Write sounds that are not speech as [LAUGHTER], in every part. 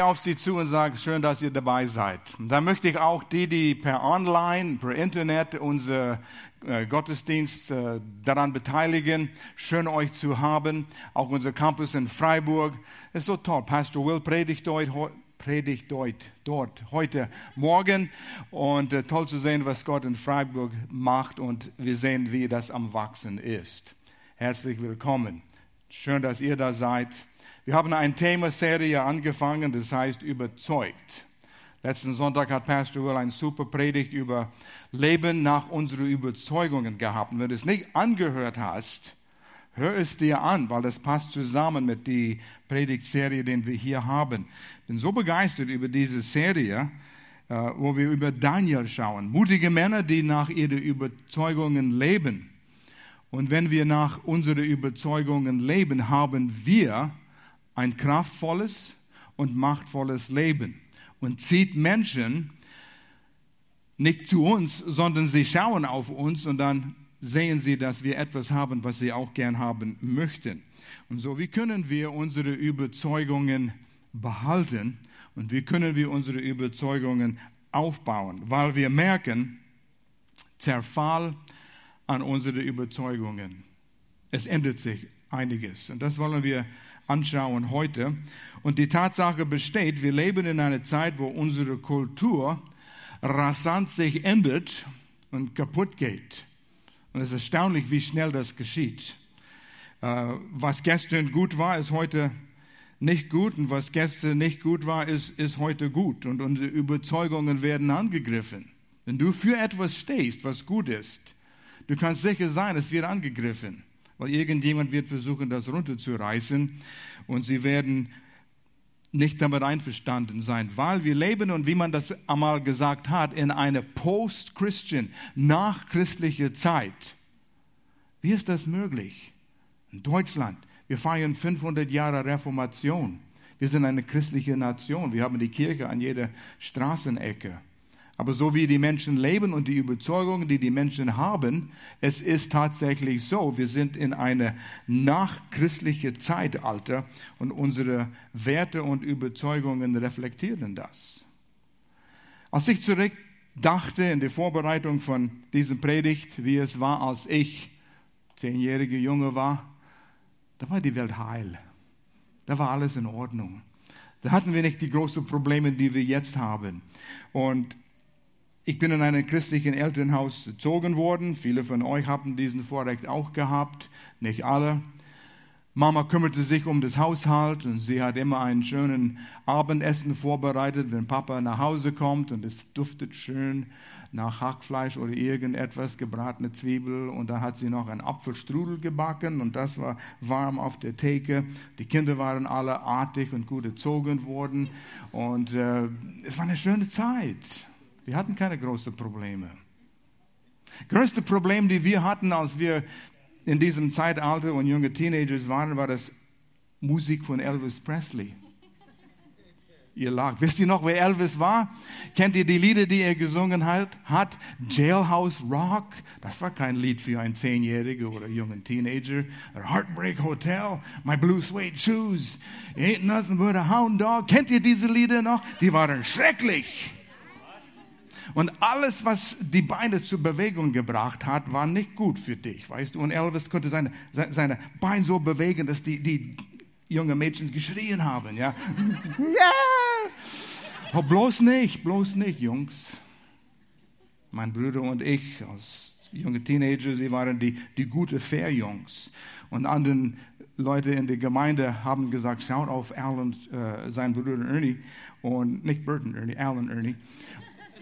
auf Sie zu und sage, schön, dass ihr dabei seid. Da möchte ich auch die, die per Online, per Internet unser äh, Gottesdienst äh, daran beteiligen, schön euch zu haben. Auch unser Campus in Freiburg. Ist so toll. Pastor Will predigt dort, predigt dort, dort heute Morgen. Und äh, toll zu sehen, was Gott in Freiburg macht. Und wir sehen, wie das am Wachsen ist. Herzlich willkommen. Schön, dass ihr da seid. Wir haben eine Themaserie angefangen, das heißt überzeugt. Letzten Sonntag hat Pastor Will eine super Predigt über Leben nach unseren Überzeugungen gehabt. Und wenn du es nicht angehört hast, hör es dir an, weil das passt zusammen mit der Predigtserie, die wir hier haben. Ich bin so begeistert über diese Serie, äh, wo wir über Daniel schauen. Mutige Männer, die nach ihren Überzeugungen leben. Und wenn wir nach unseren Überzeugungen leben, haben wir ein kraftvolles und machtvolles Leben und zieht Menschen nicht zu uns, sondern sie schauen auf uns und dann sehen sie, dass wir etwas haben, was sie auch gern haben möchten. Und so, wie können wir unsere Überzeugungen behalten und wie können wir unsere Überzeugungen aufbauen? Weil wir merken, Zerfall an unsere Überzeugungen. Es ändert sich einiges. Und das wollen wir anschauen heute. Und die Tatsache besteht, wir leben in einer Zeit, wo unsere Kultur rasant sich ändert und kaputt geht. Und es ist erstaunlich, wie schnell das geschieht. Äh, was gestern gut war, ist heute nicht gut und was gestern nicht gut war, ist, ist heute gut. Und unsere Überzeugungen werden angegriffen. Wenn du für etwas stehst, was gut ist, du kannst sicher sein, es wird angegriffen weil irgendjemand wird versuchen, das runterzureißen und sie werden nicht damit einverstanden sein, weil wir leben und wie man das einmal gesagt hat, in einer post-Christian, nachchristliche Zeit. Wie ist das möglich? In Deutschland, wir feiern 500 Jahre Reformation. Wir sind eine christliche Nation. Wir haben die Kirche an jeder Straßenecke. Aber so wie die Menschen leben und die Überzeugungen, die die Menschen haben, es ist tatsächlich so, wir sind in eine nachchristliche Zeitalter und unsere Werte und Überzeugungen reflektieren das. Als ich zurückdachte in der Vorbereitung von diesem Predigt, wie es war, als ich zehnjährige Junge war, da war die Welt heil. Da war alles in Ordnung. Da hatten wir nicht die großen Probleme, die wir jetzt haben. Und ich bin in einem christlichen Elternhaus erzogen worden. Viele von euch haben diesen Vorrecht auch gehabt, nicht alle. Mama kümmerte sich um das Haushalt und sie hat immer einen schönen Abendessen vorbereitet, wenn Papa nach Hause kommt und es duftet schön nach Hackfleisch oder irgendetwas, gebratene Zwiebel und dann hat sie noch einen Apfelstrudel gebacken und das war warm auf der Theke. Die Kinder waren alle artig und gut erzogen worden und äh, es war eine schöne Zeit. Wir hatten keine großen Probleme. Größte Problem, die wir hatten, als wir in diesem Zeitalter und junge Teenagers waren, war das Musik von Elvis Presley. Ihr lacht. Wisst ihr noch, wer Elvis war? Kennt ihr die Lieder, die er gesungen hat? hat? Jailhouse Rock. Das war kein Lied für einen Zehnjährigen oder jungen Teenager. Heartbreak Hotel. My Blue Suede Shoes. Ain't nothing but a hound dog. Kennt ihr diese Lieder noch? Die waren schrecklich. Und alles, was die Beine zur Bewegung gebracht hat, war nicht gut für dich, weißt du. Und Elvis konnte seine, seine Beine so bewegen, dass die, die jungen Mädchen geschrien haben, ja. ja! Oh, bloß nicht, bloß nicht, Jungs. Mein Bruder und ich, als junge Teenager, sie waren die, die gute Fair-Jungs. Und anderen Leute in der Gemeinde haben gesagt, schaut auf Alan, äh, sein Bruder Ernie, und nicht Burton Ernie, Alan Ernie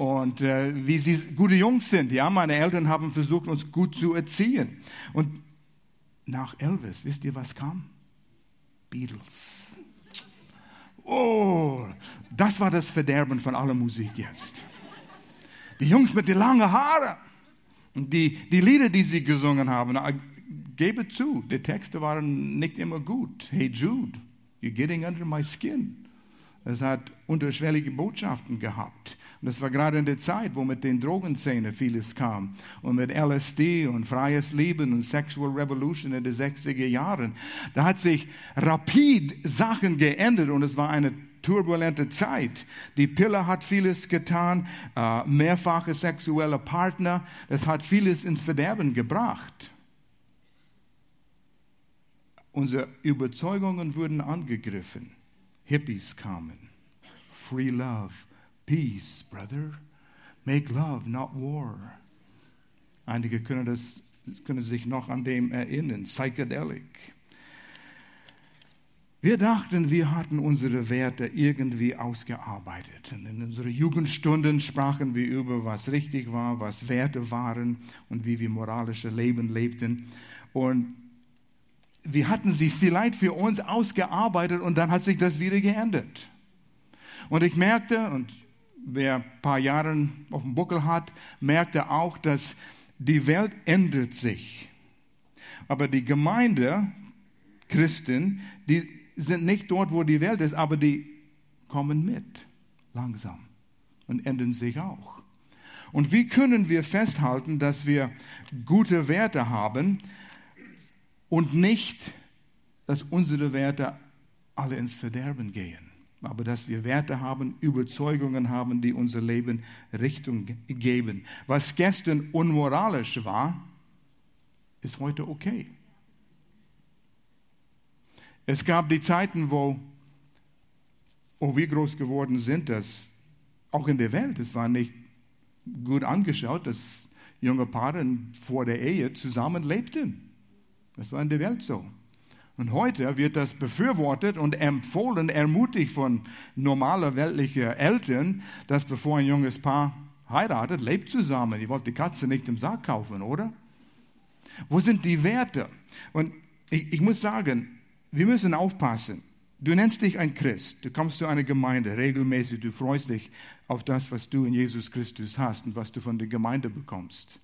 und äh, wie sie gute Jungs sind. Ja, meine Eltern haben versucht, uns gut zu erziehen. Und nach Elvis, wisst ihr, was kam? Beatles. Oh, das war das Verderben von aller Musik jetzt. Die Jungs mit den langen Haaren. Die, die Lieder, die sie gesungen haben, gebe zu, die Texte waren nicht immer gut. Hey Jude, you're getting under my skin. Es hat unterschwellige Botschaften gehabt. Und das war gerade in der Zeit, wo mit den Drogenszene vieles kam. Und mit LSD und freies Leben und Sexual Revolution in den 60er Jahren. Da hat sich rapid Sachen geändert und es war eine turbulente Zeit. Die Pille hat vieles getan, äh, mehrfache sexuelle Partner, das hat vieles ins Verderben gebracht. Unsere Überzeugungen wurden angegriffen. Hippies kamen. Free love, peace, brother. Make love, not war. Einige können, das, können sich noch an dem erinnern. Psychedelic. Wir dachten, wir hatten unsere Werte irgendwie ausgearbeitet. Und in unseren Jugendstunden sprachen wir über, was richtig war, was Werte waren und wie wir moralische Leben lebten. Und wir hatten sie vielleicht für uns ausgearbeitet und dann hat sich das wieder geändert. Und ich merkte, und wer ein paar Jahre auf dem Buckel hat, merkte auch, dass die Welt ändert sich. Aber die Gemeinde, Christen, die sind nicht dort, wo die Welt ist, aber die kommen mit, langsam und ändern sich auch. Und wie können wir festhalten, dass wir gute Werte haben und nicht, dass unsere Werte alle ins Verderben gehen? aber dass wir Werte haben, Überzeugungen haben, die unser Leben Richtung geben. Was gestern unmoralisch war, ist heute okay. Es gab die Zeiten, wo, wo wir groß geworden sind, dass auch in der Welt, es war nicht gut angeschaut, dass junge Paare vor der Ehe zusammen lebten. Das war in der Welt so. Und heute wird das befürwortet und empfohlen, ermutigt von normaler weltlicher Eltern, dass bevor ein junges Paar heiratet, lebt zusammen. Ihr wollt die Katze nicht im Sack kaufen, oder? Wo sind die Werte? Und ich, ich muss sagen, wir müssen aufpassen. Du nennst dich ein Christ, du kommst zu einer Gemeinde regelmäßig, du freust dich auf das, was du in Jesus Christus hast und was du von der Gemeinde bekommst.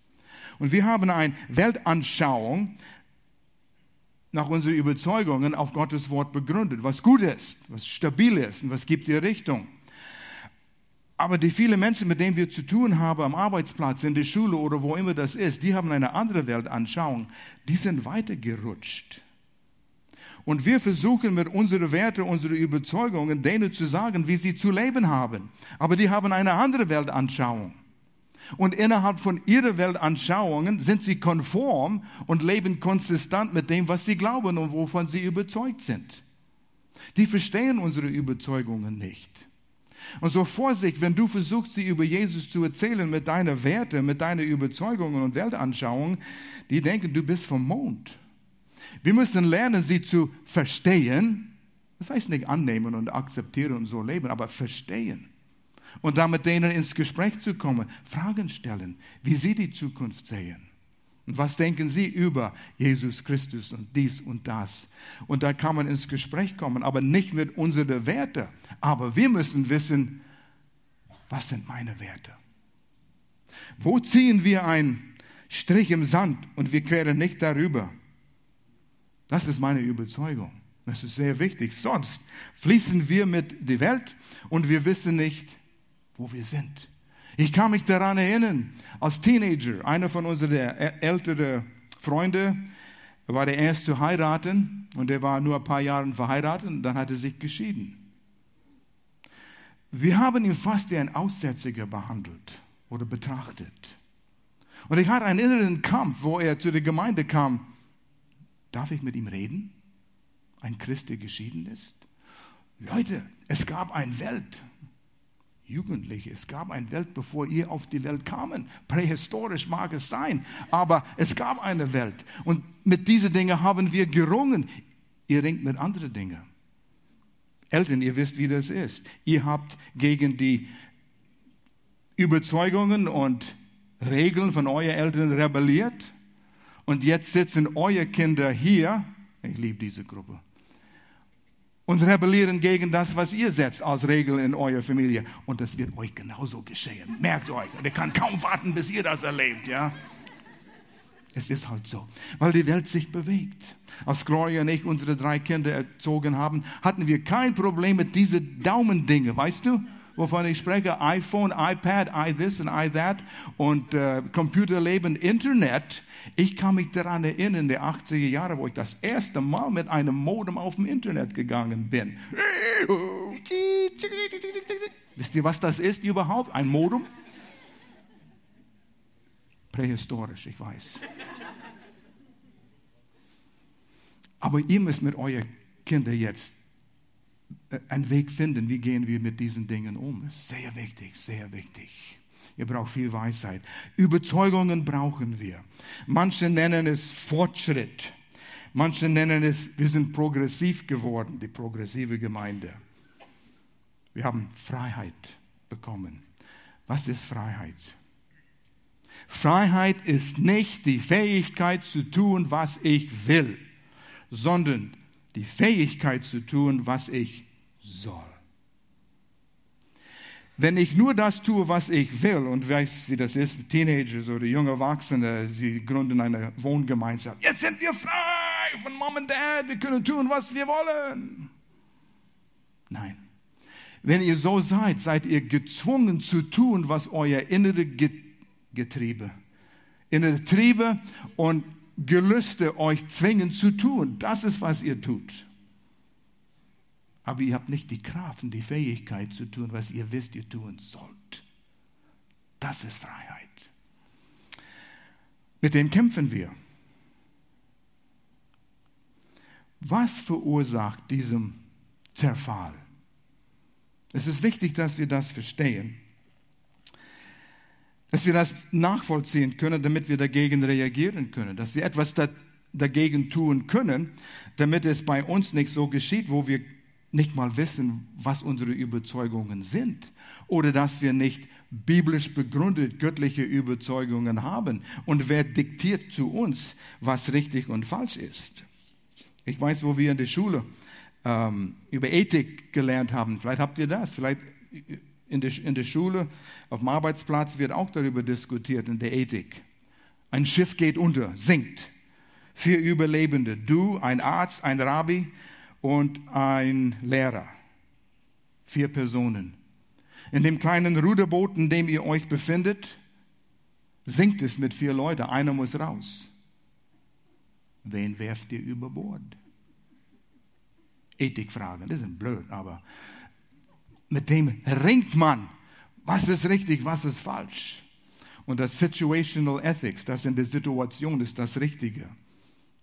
Und wir haben eine Weltanschauung nach unseren Überzeugungen auf Gottes Wort begründet, was gut ist, was stabil ist und was gibt dir Richtung. Aber die vielen Menschen, mit denen wir zu tun haben, am Arbeitsplatz, in der Schule oder wo immer das ist, die haben eine andere Weltanschauung. Die sind weitergerutscht. Und wir versuchen mit unseren Werten, unseren Überzeugungen, denen zu sagen, wie sie zu leben haben. Aber die haben eine andere Weltanschauung. Und innerhalb von ihrer Weltanschauungen sind sie konform und leben konsistent mit dem, was sie glauben und wovon sie überzeugt sind. Die verstehen unsere Überzeugungen nicht. Und so Vorsicht, wenn du versuchst, sie über Jesus zu erzählen mit deinen Werten, mit deinen Überzeugungen und Weltanschauungen, die denken, du bist vom Mond. Wir müssen lernen, sie zu verstehen. Das heißt nicht annehmen und akzeptieren und so leben, aber verstehen. Und dann mit denen ins Gespräch zu kommen, Fragen stellen, wie sie die Zukunft sehen. Und was denken Sie über Jesus Christus und dies und das? Und da kann man ins Gespräch kommen, aber nicht mit unseren Werten. Aber wir müssen wissen, was sind meine Werte? Wo ziehen wir einen Strich im Sand und wir queren nicht darüber? Das ist meine Überzeugung. Das ist sehr wichtig. Sonst fließen wir mit der Welt und wir wissen nicht, wo wir sind. Ich kann mich daran erinnern, als Teenager, einer von unseren älteren Freunden war der erste zu heiraten und er war nur ein paar Jahre verheiratet und dann hat er sich geschieden. Wir haben ihn fast wie ein Aussätziger behandelt oder betrachtet. Und ich hatte einen inneren Kampf, wo er zu der Gemeinde kam Darf ich mit ihm reden? Ein Christ, der geschieden ist? Leute, es gab eine Welt. Jugendliche, es gab eine Welt, bevor ihr auf die Welt kamen. Prähistorisch mag es sein, aber es gab eine Welt. Und mit diesen Dingen haben wir gerungen. Ihr ringt mit anderen Dingen. Eltern, ihr wisst, wie das ist. Ihr habt gegen die Überzeugungen und Regeln von euren Eltern rebelliert. Und jetzt sitzen eure Kinder hier, ich liebe diese Gruppe, und rebellieren gegen das, was ihr setzt als Regel in eurer Familie. Und das wird euch genauso geschehen. Merkt euch. Und ihr kann kaum warten, bis ihr das erlebt, ja. Es ist halt so, weil die Welt sich bewegt. Als Gloria und ich unsere drei Kinder erzogen haben, hatten wir kein Problem mit diesen Daumendinge, weißt du? Wovon ich spreche? iPhone, iPad, i this and i that und äh, Computerleben, Internet. Ich kann mich daran erinnern, in den 80er Jahren, wo ich das erste Mal mit einem Modem auf dem Internet gegangen bin. Wisst ihr, was das ist überhaupt? Ein Modem? Prähistorisch, ich weiß. Aber ihr müsst mit euren Kindern jetzt einen Weg finden, wie gehen wir mit diesen Dingen um. Sehr wichtig, sehr wichtig. Ihr braucht viel Weisheit. Überzeugungen brauchen wir. Manche nennen es Fortschritt. Manche nennen es, wir sind progressiv geworden, die progressive Gemeinde. Wir haben Freiheit bekommen. Was ist Freiheit? Freiheit ist nicht die Fähigkeit zu tun, was ich will, sondern die Fähigkeit zu tun, was ich soll. Wenn ich nur das tue, was ich will und weiß, wie das ist, Teenagers oder junge Erwachsene, sie gründen eine Wohngemeinschaft. Jetzt sind wir frei von Mom und Dad, wir können tun, was wir wollen. Nein. Wenn ihr so seid, seid ihr gezwungen zu tun, was euer innere Getriebe, innere Triebe und Gelüste euch zwingen zu tun. Das ist, was ihr tut. Aber ihr habt nicht die Kraft und die Fähigkeit zu tun, was ihr wisst, ihr tun sollt. Das ist Freiheit. Mit dem kämpfen wir. Was verursacht diesen Zerfall? Es ist wichtig, dass wir das verstehen dass wir das nachvollziehen können, damit wir dagegen reagieren können, dass wir etwas da, dagegen tun können, damit es bei uns nicht so geschieht, wo wir nicht mal wissen, was unsere Überzeugungen sind oder dass wir nicht biblisch begründet göttliche Überzeugungen haben und wer diktiert zu uns, was richtig und falsch ist. Ich weiß, wo wir in der Schule ähm, über Ethik gelernt haben. Vielleicht habt ihr das. Vielleicht in der, in der Schule, auf dem Arbeitsplatz wird auch darüber diskutiert, in der Ethik. Ein Schiff geht unter, sinkt. Vier Überlebende, du, ein Arzt, ein Rabbi und ein Lehrer. Vier Personen. In dem kleinen Ruderboot, in dem ihr euch befindet, sinkt es mit vier Leuten. Einer muss raus. Wen werft ihr über Bord? Ethikfragen, das sind blöd, aber mit dem ringt man. Was ist richtig, was ist falsch? Und das Situational Ethics, das in der Situation ist das Richtige.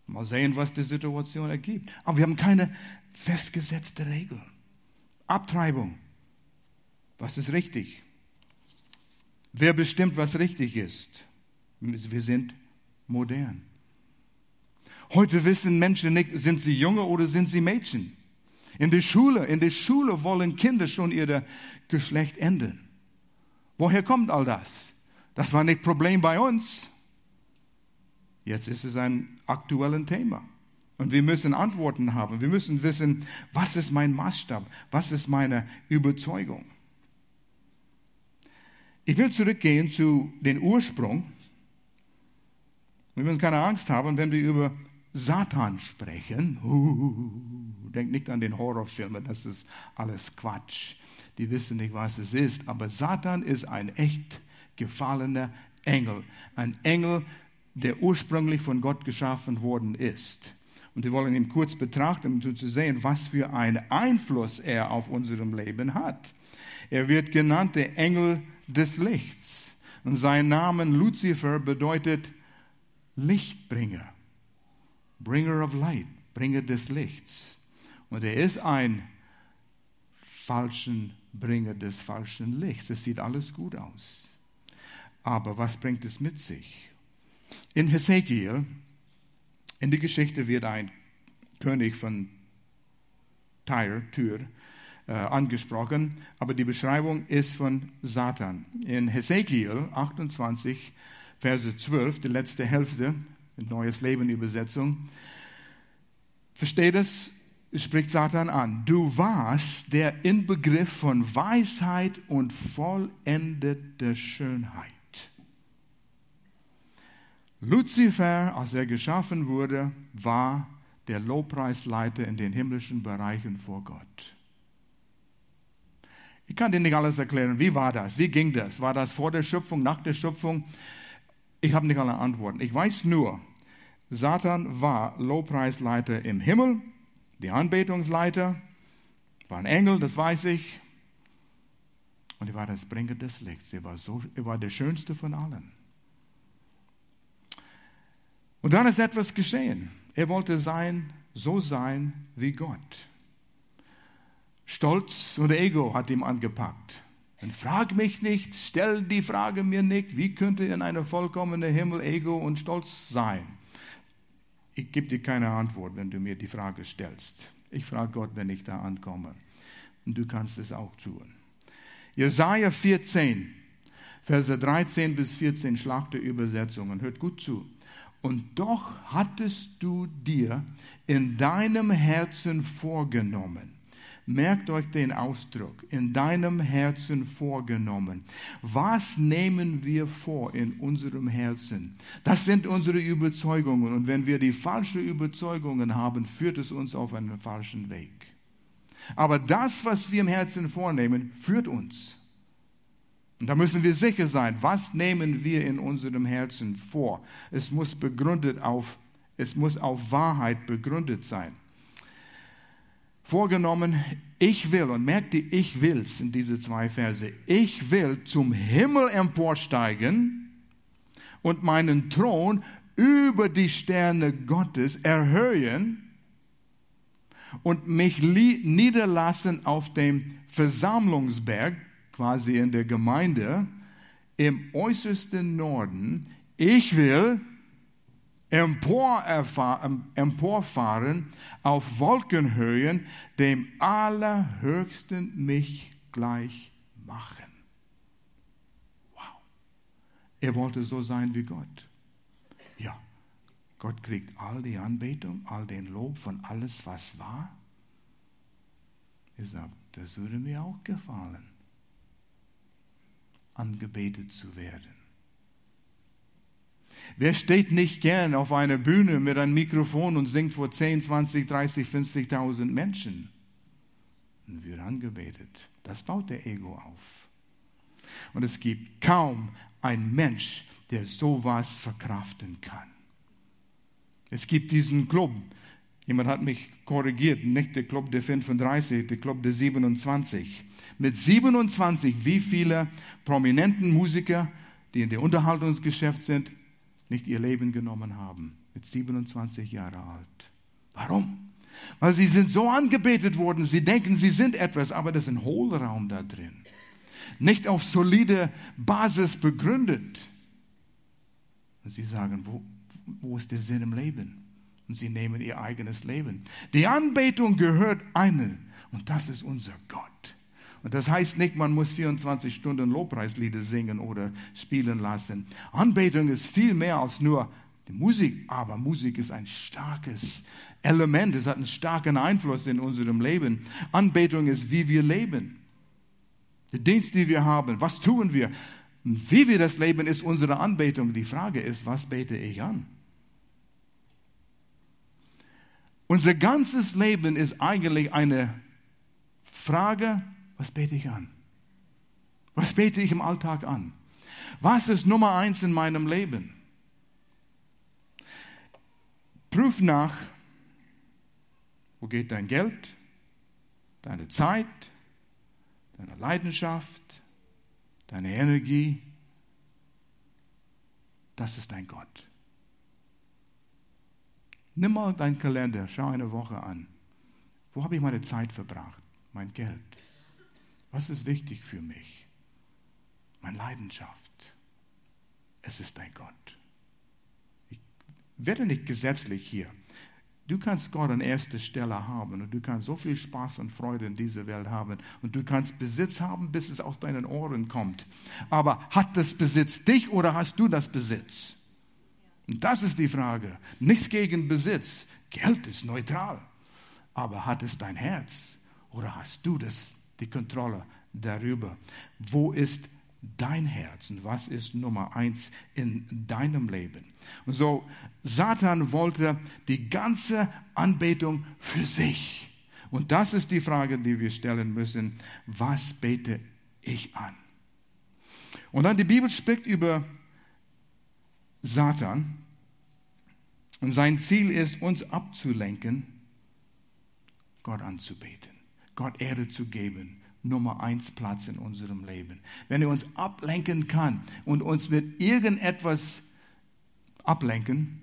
Mal sehen, was die Situation ergibt. Aber wir haben keine festgesetzte Regel. Abtreibung. Was ist richtig? Wer bestimmt, was richtig ist? Wir sind modern. Heute wissen Menschen nicht, sind sie Junge oder sind sie Mädchen? In der Schule, in der Schule wollen Kinder schon ihr Geschlecht ändern. Woher kommt all das? Das war nicht Problem bei uns. Jetzt ist es ein aktuelles Thema. Und wir müssen Antworten haben. Wir müssen wissen, was ist mein Maßstab? Was ist meine Überzeugung? Ich will zurückgehen zu den Ursprung. Wir müssen keine Angst haben, wenn wir über Satan sprechen. Uh, denkt nicht an den Horrorfilmen, das ist alles Quatsch. Die wissen nicht, was es ist. Aber Satan ist ein echt gefallener Engel. Ein Engel, der ursprünglich von Gott geschaffen worden ist. Und wir wollen ihn kurz betrachten, um zu sehen, was für einen Einfluss er auf unserem Leben hat. Er wird genannt der Engel des Lichts. Und sein Name Luzifer bedeutet Lichtbringer. Bringer of Light, Bringer des Lichts. Und er ist ein falschen Bringer des falschen Lichts. Es sieht alles gut aus. Aber was bringt es mit sich? In Hesekiel, in der Geschichte wird ein König von Tyre, Tyr, äh, angesprochen, aber die Beschreibung ist von Satan. In Hesekiel 28, Verse 12, die letzte Hälfte, Neues Leben Übersetzung. Versteht es? Spricht Satan an. Du warst der Inbegriff von Weisheit und vollendeter Schönheit. Luzifer, als er geschaffen wurde, war der Lobpreisleiter in den himmlischen Bereichen vor Gott. Ich kann dir nicht alles erklären. Wie war das? Wie ging das? War das vor der Schöpfung, nach der Schöpfung? Ich habe nicht alle Antworten. Ich weiß nur, Satan war Lobpreisleiter im Himmel, die Anbetungsleiter, war ein Engel, das weiß ich. Und er war das Bringer des Lichts. Er war, so, er war der Schönste von allen. Und dann ist etwas geschehen. Er wollte sein, so sein wie Gott. Stolz und Ego hat ihm angepackt. Und frag mich nicht, stell die Frage mir nicht, wie könnte in einem vollkommenen Himmel Ego und Stolz sein? Ich gebe dir keine Antwort, wenn du mir die Frage stellst. Ich frage Gott, wenn ich da ankomme. Und du kannst es auch tun. Jesaja 14, Verse 13 bis 14, Schlag Übersetzungen. Hört gut zu. Und doch hattest du dir in deinem Herzen vorgenommen. Merkt euch den Ausdruck, in deinem Herzen vorgenommen. Was nehmen wir vor in unserem Herzen? Das sind unsere Überzeugungen. Und wenn wir die falschen Überzeugungen haben, führt es uns auf einen falschen Weg. Aber das, was wir im Herzen vornehmen, führt uns. Und da müssen wir sicher sein, was nehmen wir in unserem Herzen vor? Es muss begründet auf, es muss auf Wahrheit begründet sein. Vorgenommen, ich will, und merkt ihr, ich will's in diese zwei Verse, ich will zum Himmel emporsteigen und meinen Thron über die Sterne Gottes erhöhen und mich niederlassen auf dem Versammlungsberg, quasi in der Gemeinde, im äußersten Norden. Ich will emporfahren auf Wolkenhöhen, dem Allerhöchsten mich gleich machen. Wow. Er wollte so sein wie Gott. Ja. Gott kriegt all die Anbetung, all den Lob von alles, was war. Er sagt, das würde mir auch gefallen, angebetet zu werden. Wer steht nicht gern auf einer Bühne mit einem Mikrofon und singt vor 10, 20, 30, 50.000 Menschen und wird angebetet? Das baut der Ego auf. Und es gibt kaum einen Mensch, der sowas verkraften kann. Es gibt diesen Club. Jemand hat mich korrigiert, nicht der Club der 35, der Club der 27. Mit 27, wie viele prominenten Musiker, die in der Unterhaltungsgeschäft sind, nicht ihr Leben genommen haben. Mit 27 Jahre alt. Warum? Weil sie sind so angebetet worden, sie denken, sie sind etwas, aber das ist ein Hohlraum da drin. Nicht auf solide Basis begründet. Und sie sagen, wo, wo ist der Sinn im Leben? Und sie nehmen ihr eigenes Leben. Die Anbetung gehört einem und das ist unser Gott. Und das heißt nicht, man muss 24 Stunden Lobpreislieder singen oder spielen lassen. Anbetung ist viel mehr als nur die Musik, aber Musik ist ein starkes Element, es hat einen starken Einfluss in unserem Leben. Anbetung ist, wie wir leben. Der Dienst, den wir haben, was tun wir? Wie wir das leben, ist unsere Anbetung. Die Frage ist, was bete ich an? Unser ganzes Leben ist eigentlich eine Frage, was bete ich an? Was bete ich im Alltag an? Was ist Nummer eins in meinem Leben? Prüf nach, wo geht dein Geld, deine Zeit, deine Leidenschaft, deine Energie. Das ist dein Gott. Nimm mal deinen Kalender, schau eine Woche an. Wo habe ich meine Zeit verbracht? Mein Geld. Was ist wichtig für mich? Meine Leidenschaft. Es ist dein Gott. Ich werde nicht gesetzlich hier. Du kannst Gott an erster Stelle haben und du kannst so viel Spaß und Freude in dieser Welt haben und du kannst Besitz haben, bis es aus deinen Ohren kommt. Aber hat das Besitz dich oder hast du das Besitz? Und das ist die Frage. Nichts gegen Besitz. Geld ist neutral. Aber hat es dein Herz? Oder hast du das, die Kontrolle darüber? Wo ist dein Herz und was ist Nummer eins in deinem Leben? Und so, Satan wollte die ganze Anbetung für sich. Und das ist die Frage, die wir stellen müssen. Was bete ich an? Und dann die Bibel spricht über Satan. Und sein Ziel ist, uns abzulenken, Gott anzubeten, Gott Ehre zu geben, Nummer eins Platz in unserem Leben. Wenn er uns ablenken kann und uns mit irgendetwas ablenken,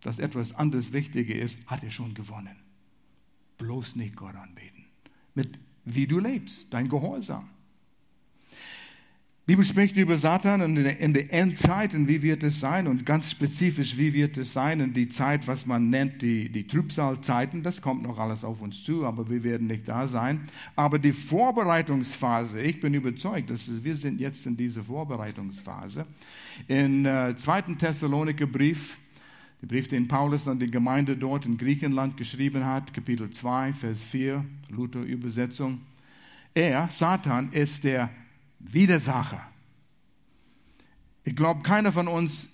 dass etwas anderes wichtiger ist, hat er schon gewonnen. Bloß nicht Gott anbeten. Mit wie du lebst, dein Gehorsam. Die Bibel spricht über Satan und in der Endzeit und wie wird es sein und ganz spezifisch, wie wird es sein in die Zeit, was man nennt, die, die Trübsalzeiten. Das kommt noch alles auf uns zu, aber wir werden nicht da sein. Aber die Vorbereitungsphase, ich bin überzeugt, dass wir sind jetzt in dieser Vorbereitungsphase. In äh, 2. Thessaloniker Brief, der Brief, den Paulus an die Gemeinde dort in Griechenland geschrieben hat, Kapitel 2, Vers 4, Luther-Übersetzung. Er, Satan, ist der Widersacher. Ich glaube, keiner von uns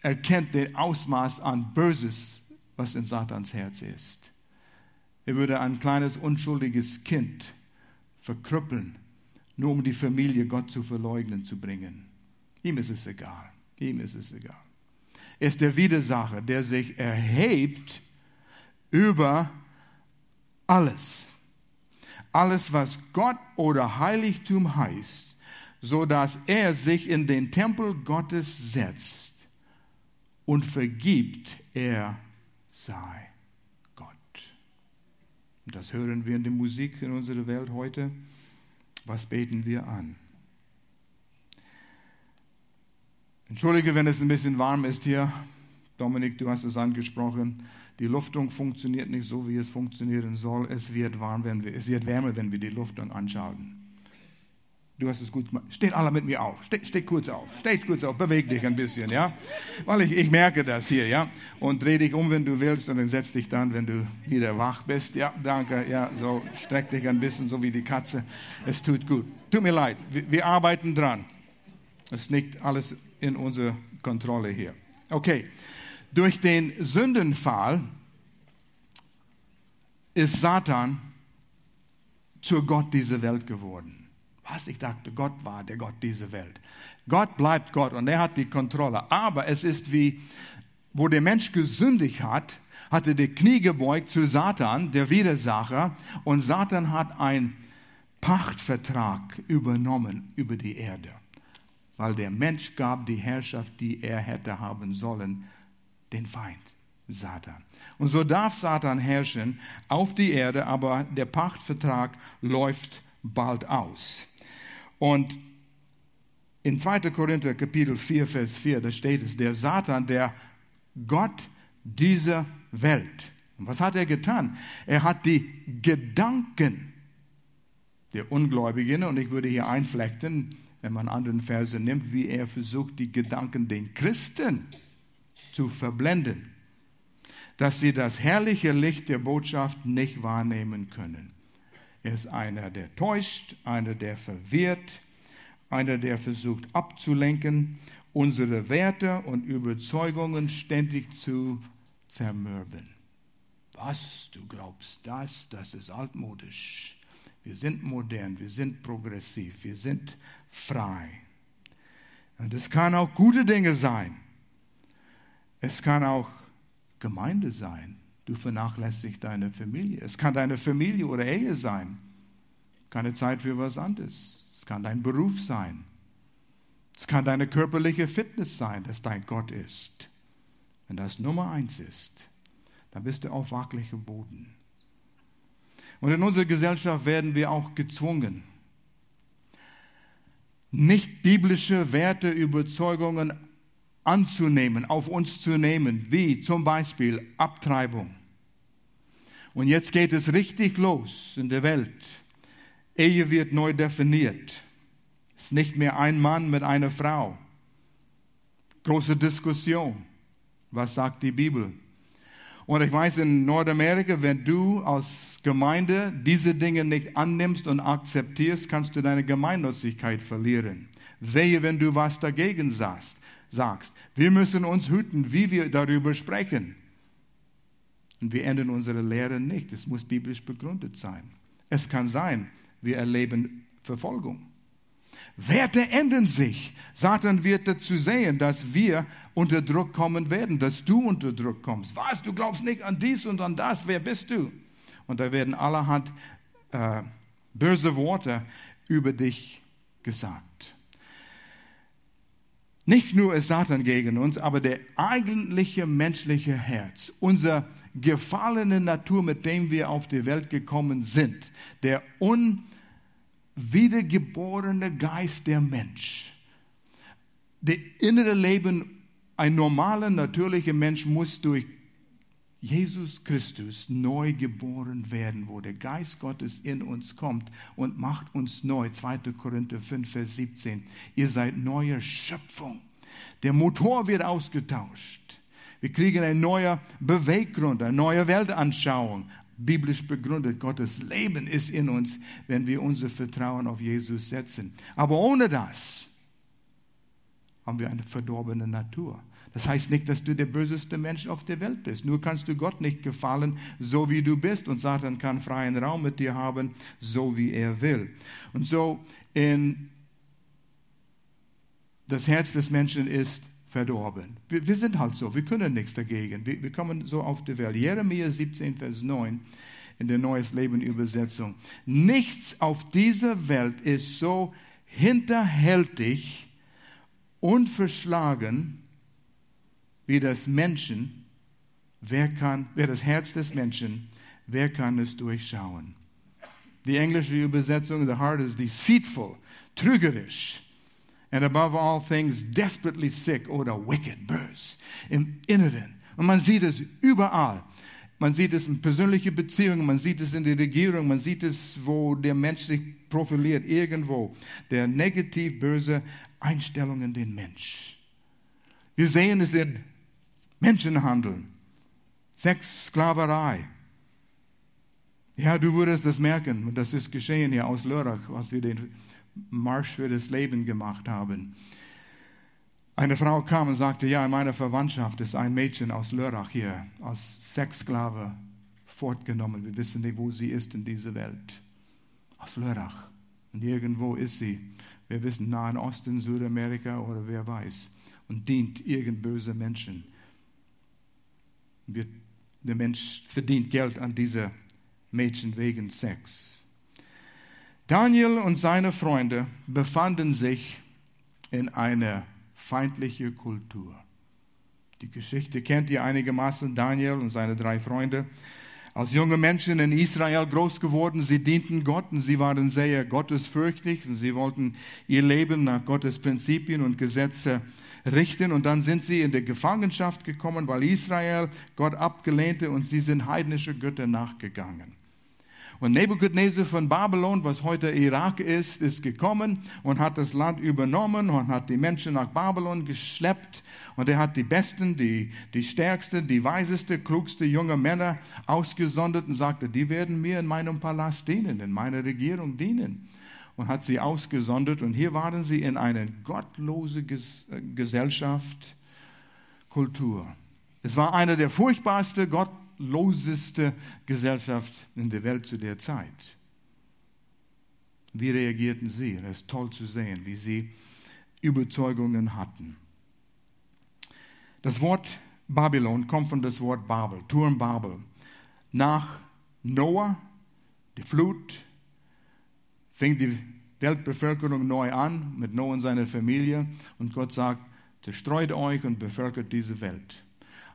erkennt den Ausmaß an Böses, was in Satans Herz ist. Er würde ein kleines unschuldiges Kind verkrüppeln, nur um die Familie Gott zu verleugnen zu bringen. Ihm ist es egal. Ihm ist es egal. Er ist der Widersacher, der sich erhebt über alles alles, was Gott oder Heiligtum heißt, so dass er sich in den Tempel Gottes setzt und vergibt, er sei Gott. Und das hören wir in der Musik in unserer Welt heute. Was beten wir an? Entschuldige, wenn es ein bisschen warm ist hier. Dominik, du hast es angesprochen. Die Luftung funktioniert nicht so, wie es funktionieren soll. Es wird warm, wenn wir, es wird wärmer, wenn wir die Luftung anschauen. Du hast es gut gemacht. Steht alle mit mir auf. Steht, steht kurz auf. Steht kurz auf. Beweg dich ein bisschen, ja? Weil ich, ich merke das hier, ja? Und dreh dich um, wenn du willst, und dann setz dich dann, wenn du wieder wach bist. Ja, danke. Ja, so streck dich ein bisschen, so wie die Katze. Es tut gut. Tut mir leid. Wir, wir arbeiten dran. Es nicht alles in unserer Kontrolle hier. Okay. Durch den Sündenfall ist Satan zur Gott dieser Welt geworden. Was? Ich dachte, Gott war der Gott dieser Welt. Gott bleibt Gott und er hat die Kontrolle. Aber es ist wie, wo der Mensch gesündigt hat, hat er die Knie gebeugt zu Satan, der Widersacher, und Satan hat einen Pachtvertrag übernommen über die Erde, weil der Mensch gab die Herrschaft, die er hätte haben sollen, den Feind, Satan. Und so darf Satan herrschen auf die Erde, aber der Pachtvertrag läuft bald aus. Und in 2. Korinther Kapitel 4, Vers 4, da steht es, der Satan, der Gott dieser Welt. Und was hat er getan? Er hat die Gedanken der Ungläubigen, und ich würde hier einflechten, wenn man anderen Verse nimmt, wie er versucht, die Gedanken den Christen zu verblenden, dass sie das herrliche Licht der Botschaft nicht wahrnehmen können. Er ist einer, der täuscht, einer, der verwirrt, einer, der versucht abzulenken, unsere Werte und Überzeugungen ständig zu zermürben. Was, du glaubst das, das ist altmodisch. Wir sind modern, wir sind progressiv, wir sind frei. Und es kann auch gute Dinge sein. Es kann auch Gemeinde sein. Du vernachlässigst deine Familie. Es kann deine Familie oder Ehe sein. Keine Zeit für was anderes. Es kann dein Beruf sein. Es kann deine körperliche Fitness sein, dass dein Gott ist. Wenn das Nummer eins ist, dann bist du auf wackeligem Boden. Und in unserer Gesellschaft werden wir auch gezwungen, nicht biblische Werte, Überzeugungen anzunehmen, auf uns zu nehmen, wie zum Beispiel Abtreibung. Und jetzt geht es richtig los in der Welt. Ehe wird neu definiert. Es ist nicht mehr ein Mann mit einer Frau. Große Diskussion. Was sagt die Bibel? Und ich weiß, in Nordamerika, wenn du als Gemeinde diese Dinge nicht annimmst und akzeptierst, kannst du deine Gemeinnützigkeit verlieren. Wehe, wenn du was dagegen sagst sagst. Wir müssen uns hüten, wie wir darüber sprechen. Und wir ändern unsere Lehre nicht. Es muss biblisch begründet sein. Es kann sein, wir erleben Verfolgung. Werte ändern sich. Satan wird dazu sehen, dass wir unter Druck kommen werden, dass du unter Druck kommst. Was, du glaubst nicht an dies und an das, wer bist du? Und da werden allerhand äh, böse Worte über dich gesagt. Nicht nur ist Satan gegen uns, aber der eigentliche menschliche Herz, unser gefallene Natur, mit dem wir auf die Welt gekommen sind, der unwiedergeborene Geist der Mensch, der innere Leben, ein normaler, natürlicher Mensch muss durch Jesus Christus neu geboren werden, wo der Geist Gottes in uns kommt und macht uns neu. 2. Korinther 5, Vers 17. Ihr seid neue Schöpfung. Der Motor wird ausgetauscht. Wir kriegen einen neuen Beweggrund, eine neue Weltanschauung. Biblisch begründet, Gottes Leben ist in uns, wenn wir unser Vertrauen auf Jesus setzen. Aber ohne das haben wir eine verdorbene Natur. Das heißt nicht, dass du der böseste Mensch auf der Welt bist. Nur kannst du Gott nicht gefallen, so wie du bist. Und Satan kann freien Raum mit dir haben, so wie er will. Und so in das Herz des Menschen ist verdorben. Wir, wir sind halt so, wir können nichts dagegen. Wir, wir kommen so auf die Welt. Jeremia 17, Vers 9 in der Neues Leben Übersetzung. Nichts auf dieser Welt ist so hinterhältig, unverschlagen, wie das Menschen, wer kann, wer das Herz des Menschen, wer kann es durchschauen? Die englische Übersetzung, the heart is deceitful, trügerisch, and above all things desperately sick oder wicked, böse, im Inneren. Und man sieht es überall. Man sieht es in persönlichen Beziehungen, man sieht es in der Regierung, man sieht es, wo der Mensch sich profiliert, irgendwo. Der negativ böse Einstellung in den Mensch. Wir sehen es in Menschenhandel, Sex, Sklaverei. Ja, du würdest das merken, und das ist geschehen hier aus Lörrach, was wir den Marsch für das Leben gemacht haben. Eine Frau kam und sagte, ja, in meiner Verwandtschaft ist ein Mädchen aus Lörrach hier als Sexsklave fortgenommen. Wir wissen nicht, wo sie ist in dieser Welt. Aus Lörrach. Und irgendwo ist sie. Wir wissen, Nahen Osten, Südamerika oder wer weiß. Und dient irgend böse Menschen. Wir, der Mensch verdient Geld an diese Mädchen wegen Sex. Daniel und seine Freunde befanden sich in einer feindlichen Kultur. Die Geschichte kennt ihr einigermaßen. Daniel und seine drei Freunde als junge Menschen in Israel groß geworden. Sie dienten Gott und sie waren sehr gottesfürchtig und sie wollten ihr Leben nach Gottes Prinzipien und Gesetze richten. Und dann sind sie in der Gefangenschaft gekommen, weil Israel Gott abgelehnte und sie sind heidnische Götter nachgegangen. Und Nebuchadnezzar von Babylon, was heute Irak ist, ist gekommen und hat das Land übernommen und hat die Menschen nach Babylon geschleppt. Und er hat die besten, die, die stärksten, die weiseste, klugste junge Männer ausgesondert und sagte, die werden mir in meinem Palast dienen, in meiner Regierung dienen und hat sie ausgesondert. Und hier waren sie in einer gottlosen äh, Gesellschaft, Kultur. Es war eine der furchtbarsten, gottloseste Gesellschaft in der Welt zu der Zeit. Wie reagierten sie? Es ist toll zu sehen, wie sie Überzeugungen hatten. Das Wort Babylon kommt von das Wort Babel, Turm Babel. Nach Noah, die Flut, fing die Weltbevölkerung neu an mit Noah und seiner Familie und Gott sagt, zerstreut euch und bevölkert diese Welt.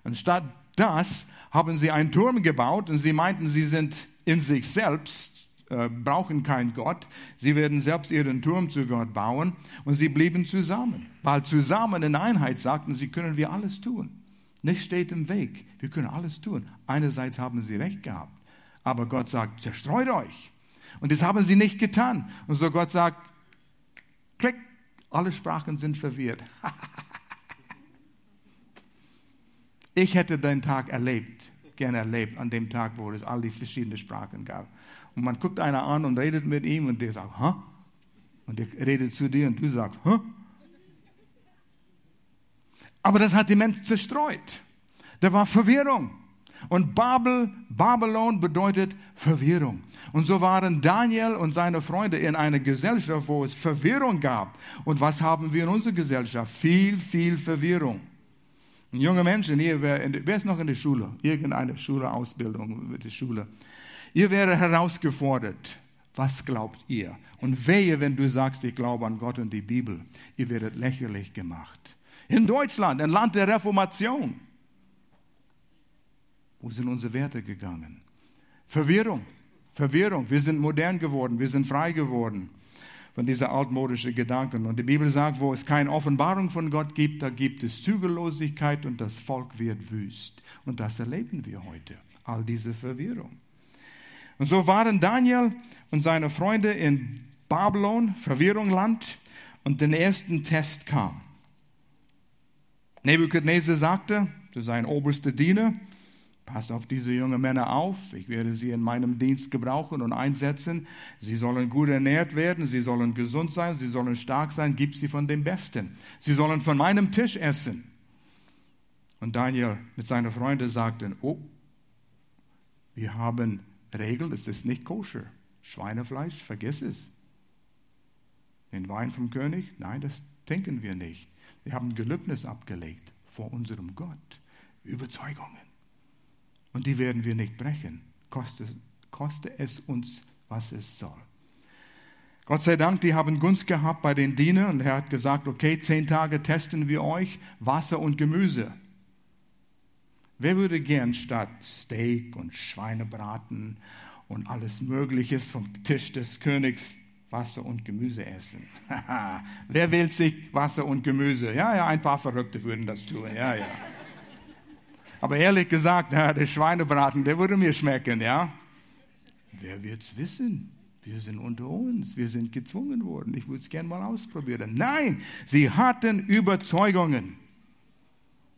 Anstatt das haben sie einen Turm gebaut und sie meinten, sie sind in sich selbst, äh, brauchen keinen Gott. Sie werden selbst ihren Turm zu Gott bauen und sie blieben zusammen. Weil zusammen in Einheit sagten sie, können wir alles tun. Nichts steht im Weg. Wir können alles tun. Einerseits haben sie recht gehabt. Aber Gott sagt, zerstreut euch. Und das haben sie nicht getan. Und so Gott sagt, klick, alle Sprachen sind verwirrt. [LAUGHS] ich hätte den Tag erlebt, gerne erlebt, an dem Tag, wo es all die verschiedenen Sprachen gab. Und man guckt einer an und redet mit ihm und der sagt, hä? Und der redet zu dir und du sagst, hä? Aber das hat die Menschen zerstreut. Da war Verwirrung. Und Babel, Babylon bedeutet Verwirrung. Und so waren Daniel und seine Freunde in einer Gesellschaft, wo es Verwirrung gab. Und was haben wir in unserer Gesellschaft? Viel, viel Verwirrung. Und junge Menschen, ihr, wer, wer ist noch in der Schule? Irgendeine Schule, Ausbildung, die Schule. Ihr werdet herausgefordert. Was glaubt ihr? Und wehe, wenn du sagst, ich glaube an Gott und die Bibel. Ihr werdet lächerlich gemacht. In Deutschland, ein Land der Reformation. Wo sind unsere Werte gegangen? Verwirrung, Verwirrung. Wir sind modern geworden, wir sind frei geworden von dieser altmodischen Gedanken. Und die Bibel sagt, wo es keine Offenbarung von Gott gibt, da gibt es Zügellosigkeit und das Volk wird wüst. Und das erleben wir heute, all diese Verwirrung. Und so waren Daniel und seine Freunde in Babylon, Verwirrungland, und der ersten Test kam. Nebuchadnezzar sagte zu seinem obersten Diener, Pass auf diese jungen Männer auf. Ich werde sie in meinem Dienst gebrauchen und einsetzen. Sie sollen gut ernährt werden. Sie sollen gesund sein. Sie sollen stark sein. Gib sie von dem Besten. Sie sollen von meinem Tisch essen. Und Daniel mit seinen Freunden sagten, oh, wir haben Regeln, es ist nicht koscher. Schweinefleisch, vergiss es. Den Wein vom König, nein, das denken wir nicht. Wir haben Gelübnis abgelegt vor unserem Gott. Überzeugungen. Und die werden wir nicht brechen, koste, koste es uns, was es soll. Gott sei Dank, die haben Gunst gehabt bei den Dienern und er hat gesagt, okay, zehn Tage testen wir euch Wasser und Gemüse. Wer würde gern statt Steak und Schweinebraten und alles Mögliche vom Tisch des Königs Wasser und Gemüse essen? [LAUGHS] Wer wählt sich Wasser und Gemüse? Ja, ja, ein paar Verrückte würden das tun. Ja, ja. Aber ehrlich gesagt, ja, [LAUGHS] der Schweinebraten, der würde mir schmecken, ja. Wer wird's wissen? Wir sind unter uns, wir sind gezwungen worden. Ich würde es gerne mal ausprobieren. Nein, sie hatten Überzeugungen.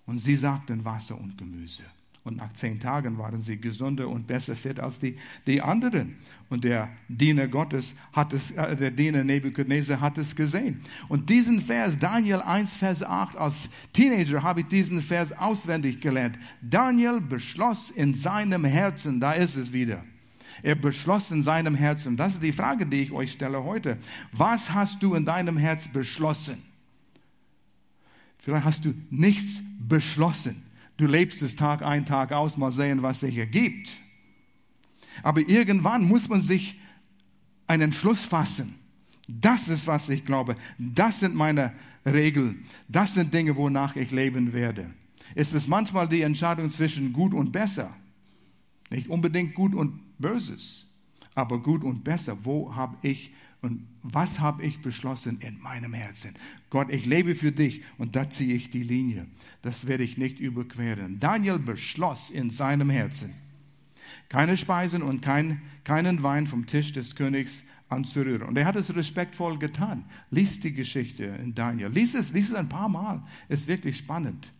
Und sie sagten Wasser und Gemüse. Und nach zehn Tagen waren sie gesünder und besser fit als die, die anderen. Und der Diener Gottes hat es, äh, der Diener Nebuchadnezzar hat es gesehen. Und diesen Vers, Daniel 1, Vers 8, als Teenager habe ich diesen Vers auswendig gelernt. Daniel beschloss in seinem Herzen, da ist es wieder. Er beschloss in seinem Herzen. Das ist die Frage, die ich euch stelle heute. Was hast du in deinem Herz beschlossen? Vielleicht hast du nichts beschlossen. Du lebst es Tag ein, Tag aus, mal sehen, was sich ergibt. Aber irgendwann muss man sich einen Entschluss fassen. Das ist, was ich glaube. Das sind meine Regeln. Das sind Dinge, wonach ich leben werde. Es ist manchmal die Entscheidung zwischen gut und besser. Nicht unbedingt gut und böses, aber gut und besser. Wo habe ich und was habe ich beschlossen in meinem Herzen? Gott, ich lebe für dich und da ziehe ich die Linie. Das werde ich nicht überqueren. Daniel beschloss in seinem Herzen, keine Speisen und kein, keinen Wein vom Tisch des Königs anzurühren. Und er hat es respektvoll getan. Lies die Geschichte in Daniel. Lies es, lies es ein paar Mal. Ist wirklich spannend.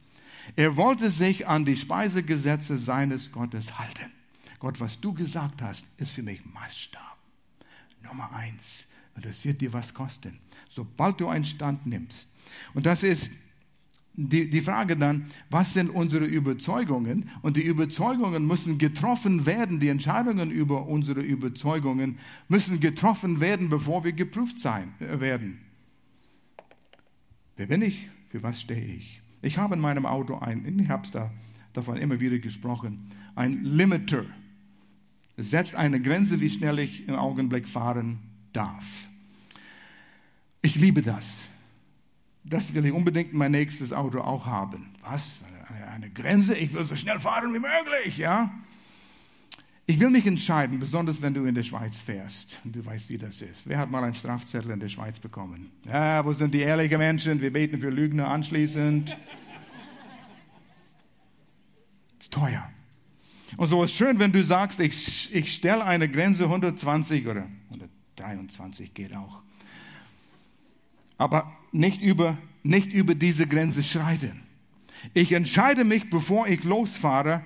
Er wollte sich an die Speisegesetze seines Gottes halten. Gott, was du gesagt hast, ist für mich Maßstab. Nummer eins. Und das wird dir was kosten, sobald du einen Stand nimmst. Und das ist die, die Frage dann, was sind unsere Überzeugungen? Und die Überzeugungen müssen getroffen werden, die Entscheidungen über unsere Überzeugungen müssen getroffen werden, bevor wir geprüft sein äh, werden. Wer bin ich? Für was stehe ich? Ich habe in meinem Auto ein, ich habe es da, davon immer wieder gesprochen, ein Limiter. Es setzt eine Grenze, wie schnell ich im Augenblick fahren darf. Ich liebe das. Das will ich unbedingt mein nächstes Auto auch haben. Was? Eine, Grenze? Ich will so schnell fahren wie möglich, ja? Ich will mich entscheiden, besonders wenn du in der Schweiz fährst und du weißt, wie das ist. Wer hat mal einen Strafzettel in der Schweiz bekommen? Ja, wo sind die ehrlichen Menschen? Wir beten für Lügner anschließend. ist [LAUGHS] teuer. Und so ist schön, wenn du sagst, ich, ich stelle eine Grenze 120 oder 123 geht auch aber nicht über, nicht über diese Grenze schreiten. Ich entscheide mich, bevor ich losfahre,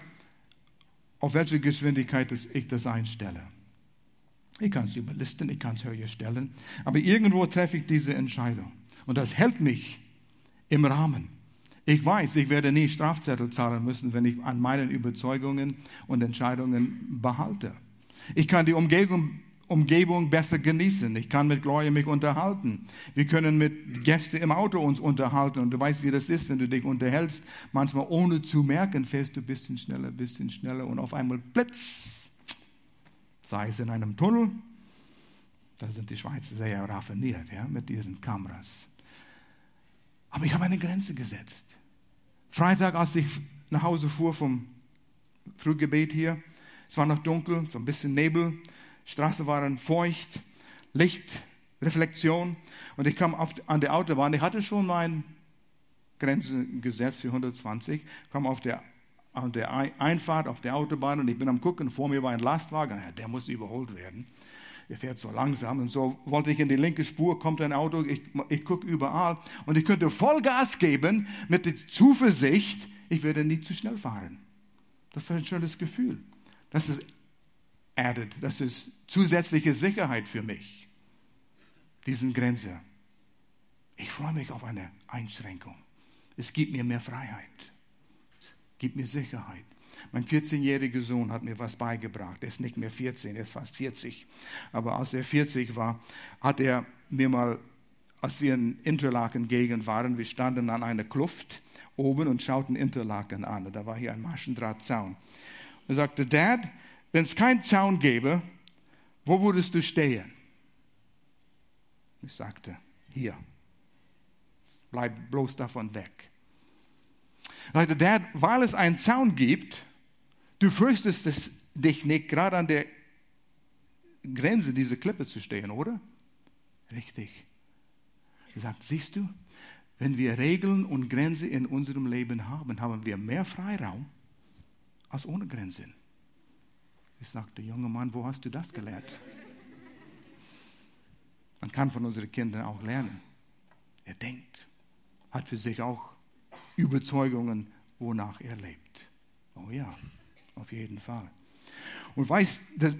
auf welche Geschwindigkeit ich das einstelle. Ich kann es überlisten, ich kann es höher stellen, aber irgendwo treffe ich diese Entscheidung. Und das hält mich im Rahmen. Ich weiß, ich werde nie Strafzettel zahlen müssen, wenn ich an meinen Überzeugungen und Entscheidungen behalte. Ich kann die Umgebung, Umgebung besser genießen. Ich kann mit Gloria mich unterhalten. Wir können mit Gästen im Auto uns unterhalten. Und du weißt, wie das ist, wenn du dich unterhältst. Manchmal ohne zu merken, fährst du ein bisschen schneller, ein bisschen schneller und auf einmal blitz. Sei es in einem Tunnel. Da sind die Schweizer sehr raffiniert, ja, mit diesen Kameras. Aber ich habe eine Grenze gesetzt. Freitag, als ich nach Hause fuhr vom Frühgebet hier, es war noch dunkel, so ein bisschen Nebel, Straßen waren feucht, Lichtreflexion und ich kam auf, an der Autobahn. Ich hatte schon meine Grenze gesetzt für 120, kam auf der, auf der Einfahrt auf der Autobahn und ich bin am gucken, vor mir war ein Lastwagen, der muss überholt werden. Er fährt so langsam und so wollte ich in die linke Spur, kommt ein Auto, ich, ich gucke überall und ich könnte Vollgas geben mit der Zuversicht, ich werde nie zu schnell fahren. Das war ein schönes Gefühl. Das ist added, das ist zusätzliche Sicherheit für mich. Diesen Grenze. Ich freue mich auf eine Einschränkung. Es gibt mir mehr Freiheit. Es gibt mir Sicherheit. Mein 14-jähriger Sohn hat mir was beigebracht. Er ist nicht mehr 14, er ist fast 40. Aber als er 40 war, hat er mir mal, als wir in Interlaken-Gegend waren, wir standen an einer Kluft oben und schauten Interlaken an. Da war hier ein Maschendrahtzaun. Er sagte, Dad, wenn es keinen Zaun gäbe, wo würdest du stehen? Ich sagte, hier. Bleib bloß davon weg. Sagte, Dad, weil es einen Zaun gibt, Du fürchtest es, dich nicht gerade an der Grenze dieser Klippe zu stehen, oder? Richtig. Er sagt, siehst du, wenn wir Regeln und Grenzen in unserem Leben haben, haben wir mehr Freiraum als ohne Grenzen. Ich sagte, junger Mann, wo hast du das gelernt? Man kann von unseren Kindern auch lernen. Er denkt, hat für sich auch Überzeugungen, wonach er lebt. Oh ja auf jeden Fall. Und weiß, dass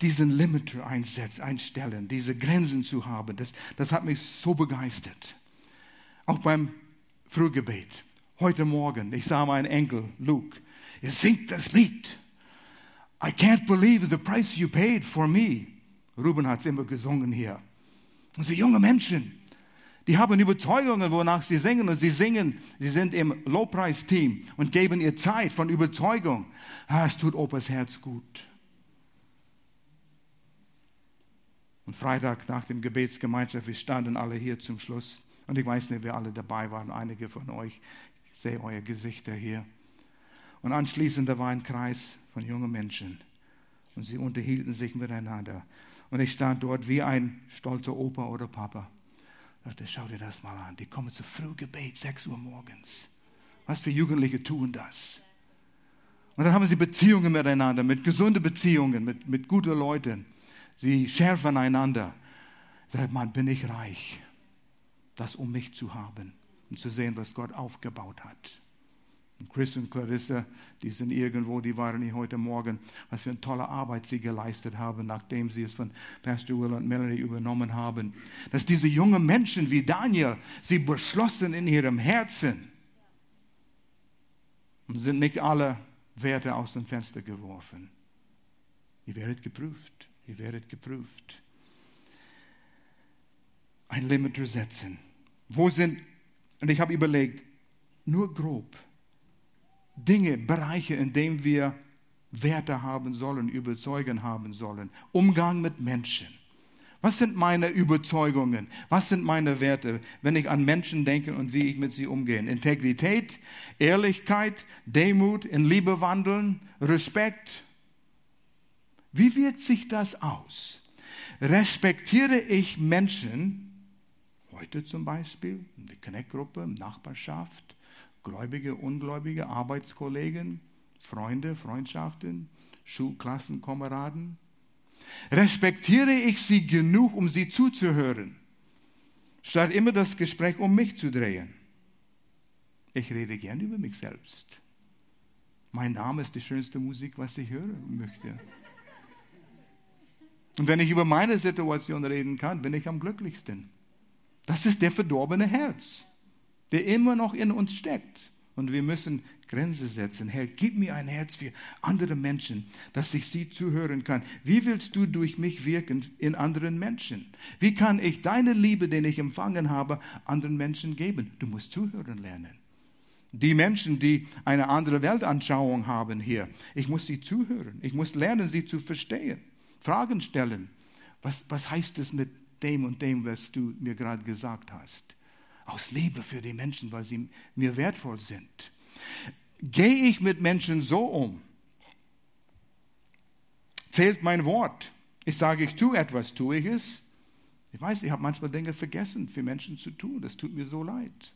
diesen Limiter einsetzen, einstellen, diese Grenzen zu haben, das, das hat mich so begeistert. Auch beim Frühgebet. Heute Morgen, ich sah meinen Enkel Luke. Er singt das Lied. I can't believe the price you paid for me. Ruben hat es immer gesungen hier. Und junge Menschen, die haben Überzeugungen, wonach sie singen und sie singen, sie sind im Lobpreisteam und geben ihr Zeit von Überzeugung. Ah, es tut Opas Herz gut. Und Freitag nach dem Gebetsgemeinschaft, wir standen alle hier zum Schluss. Und ich weiß nicht, wer alle dabei waren, einige von euch. Ich sehe eure Gesichter hier. Und anschließend da war ein Kreis von jungen Menschen. Und sie unterhielten sich miteinander. Und ich stand dort wie ein stolzer Opa oder Papa. Leute, schau dir das mal an. Die kommen zu Frühgebet, 6 Uhr morgens. Was für Jugendliche tun das? Und dann haben sie Beziehungen miteinander, mit gesunden Beziehungen, mit, mit guten Leuten. Sie schärfen einander. Sagt man, bin ich reich, das um mich zu haben und zu sehen, was Gott aufgebaut hat. Und Chris und Clarissa, die sind irgendwo, die waren hier heute Morgen, was für eine tolle Arbeit sie geleistet haben, nachdem sie es von Pastor Will und Melanie übernommen haben. Dass diese jungen Menschen wie Daniel, sie beschlossen in ihrem Herzen und sind nicht alle Werte aus dem Fenster geworfen. Ihr werdet geprüft, ihr werdet geprüft. Ein Limiter setzen. Wo sind, und ich habe überlegt, nur grob, Dinge, Bereiche, in denen wir Werte haben sollen, Überzeugen haben sollen. Umgang mit Menschen. Was sind meine Überzeugungen? Was sind meine Werte, wenn ich an Menschen denke und wie ich mit sie umgehe? Integrität, Ehrlichkeit, Demut, in Liebe wandeln, Respekt. Wie wirkt sich das aus? Respektiere ich Menschen, heute zum Beispiel, in der Connect-Gruppe, Nachbarschaft, Gläubige, Ungläubige, Arbeitskollegen, Freunde, Freundschaften, Schulklassenkameraden? Respektiere ich sie genug, um sie zuzuhören, statt immer das Gespräch um mich zu drehen? Ich rede gern über mich selbst. Mein Name ist die schönste Musik, was ich hören möchte. Und wenn ich über meine Situation reden kann, bin ich am glücklichsten. Das ist der verdorbene Herz. Der immer noch in uns steckt. Und wir müssen Grenze setzen. Herr, gib mir ein Herz für andere Menschen, dass ich sie zuhören kann. Wie willst du durch mich wirken in anderen Menschen? Wie kann ich deine Liebe, den ich empfangen habe, anderen Menschen geben? Du musst zuhören lernen. Die Menschen, die eine andere Weltanschauung haben hier, ich muss sie zuhören. Ich muss lernen, sie zu verstehen. Fragen stellen. Was, was heißt es mit dem und dem, was du mir gerade gesagt hast? Aus Liebe für die Menschen, weil sie mir wertvoll sind. Gehe ich mit Menschen so um? Zählt mein Wort? Ich sage, ich tue etwas, tue ich es? Ich weiß, ich habe manchmal Dinge vergessen für Menschen zu tun. Das tut mir so leid.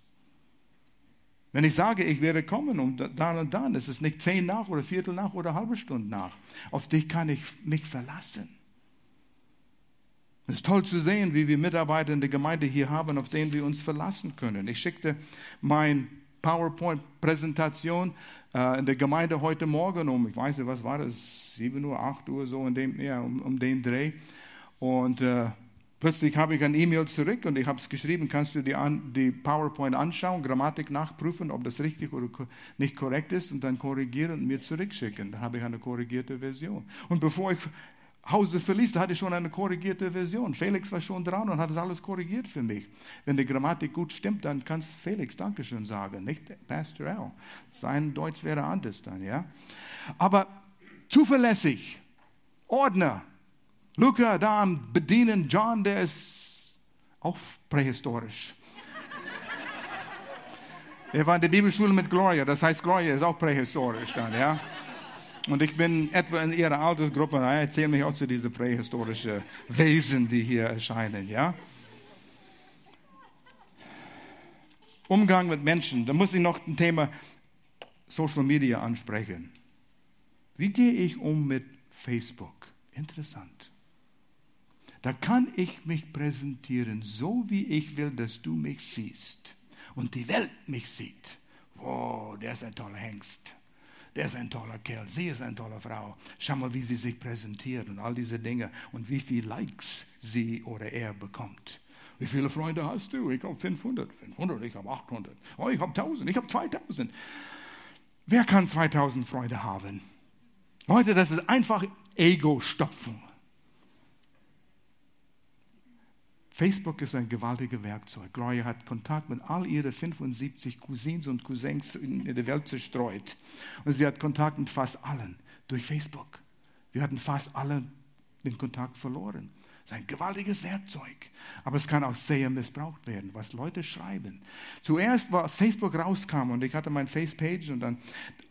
Wenn ich sage, ich werde kommen um dann und dann, es ist nicht zehn nach oder Viertel nach oder halbe Stunde nach. Auf dich kann ich mich verlassen. Es ist toll zu sehen, wie wir Mitarbeiter in der Gemeinde hier haben, auf denen wir uns verlassen können. Ich schickte mein PowerPoint-Präsentation äh, in der Gemeinde heute Morgen um, ich weiß nicht, was war das, 7 Uhr, 8 Uhr, so in dem, ja, um, um den Dreh. Und äh, plötzlich habe ich ein E-Mail zurück und ich habe es geschrieben, kannst du die, an, die PowerPoint anschauen, Grammatik nachprüfen, ob das richtig oder nicht korrekt ist und dann korrigieren und mir zurückschicken. Dann habe ich eine korrigierte Version. Und bevor ich Hause verließ, hatte ich schon eine korrigierte Version. Felix war schon dran und hat das alles korrigiert für mich. Wenn die Grammatik gut stimmt, dann kannst Felix Dankeschön sagen, nicht Pastor L. Sein Deutsch wäre anders dann, ja. Aber zuverlässig, Ordner, Luca da am Bedienen, John, der ist auch prähistorisch. [LAUGHS] er war in der Bibelschule mit Gloria, das heißt, Gloria ist auch prähistorisch dann, ja. Und ich bin etwa in ihrer Altersgruppe, ich erzähle mich auch zu diesen prähistorischen Wesen, die hier erscheinen, ja. Umgang mit Menschen, da muss ich noch ein Thema Social Media ansprechen. Wie gehe ich um mit Facebook? Interessant. Da kann ich mich präsentieren, so wie ich will, dass du mich siehst und die Welt mich sieht. Wow, der ist ein toller Hengst der ist ein toller Kerl, sie ist eine tolle Frau. Schau mal, wie sie sich präsentiert und all diese Dinge und wie viele Likes sie oder er bekommt. Wie viele Freunde hast du? Ich habe 500. 500, ich habe 800. Oh, ich habe 1000, ich habe 2000. Wer kann 2000 Freunde haben? Leute, das ist einfach Ego-Stopfen. Facebook ist ein gewaltiges Werkzeug. Gloria hat Kontakt mit all ihren 75 Cousins und Cousins in der Welt zerstreut. Und sie hat Kontakt mit fast allen durch Facebook. Wir hatten fast alle den Kontakt verloren. Das ist ein gewaltiges Werkzeug. Aber es kann auch sehr missbraucht werden, was Leute schreiben. Zuerst, war Facebook rauskam und ich hatte meine Facepage und dann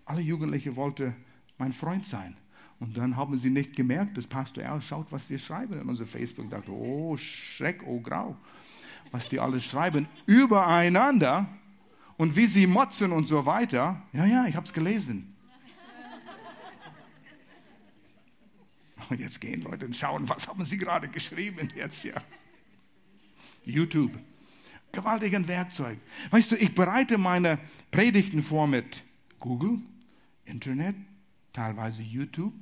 alle Jugendliche wollten mein Freund sein. Und dann haben sie nicht gemerkt, dass Pastor Al schaut, was wir schreiben in unser Facebook. Dachte, oh Schreck, oh Grau, was die alle schreiben übereinander und wie sie motzen und so weiter. Ja, ja, ich habe es gelesen. [LAUGHS] Und jetzt gehen Leute und schauen, was haben sie gerade geschrieben jetzt ja. YouTube. Gewaltigen Werkzeug. Weißt du, ich bereite meine Predigten vor mit Google, Internet, teilweise YouTube.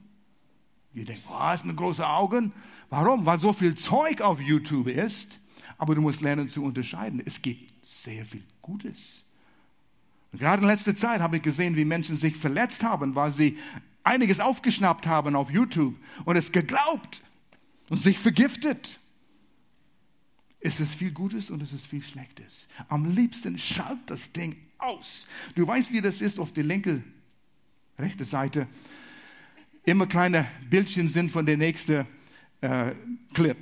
Wir denken, oh, hast du große Augen? Warum? Weil so viel Zeug auf YouTube ist. Aber du musst lernen zu unterscheiden. Es gibt sehr viel Gutes. Und gerade in letzter Zeit habe ich gesehen, wie Menschen sich verletzt haben, weil sie einiges aufgeschnappt haben auf YouTube und es geglaubt und sich vergiftet. Es ist viel Gutes und es ist viel Schlechtes. Am liebsten schalt das Ding aus. Du weißt, wie das ist auf der linken, rechten Seite immer kleine Bildchen sind von der nächsten äh, Clip.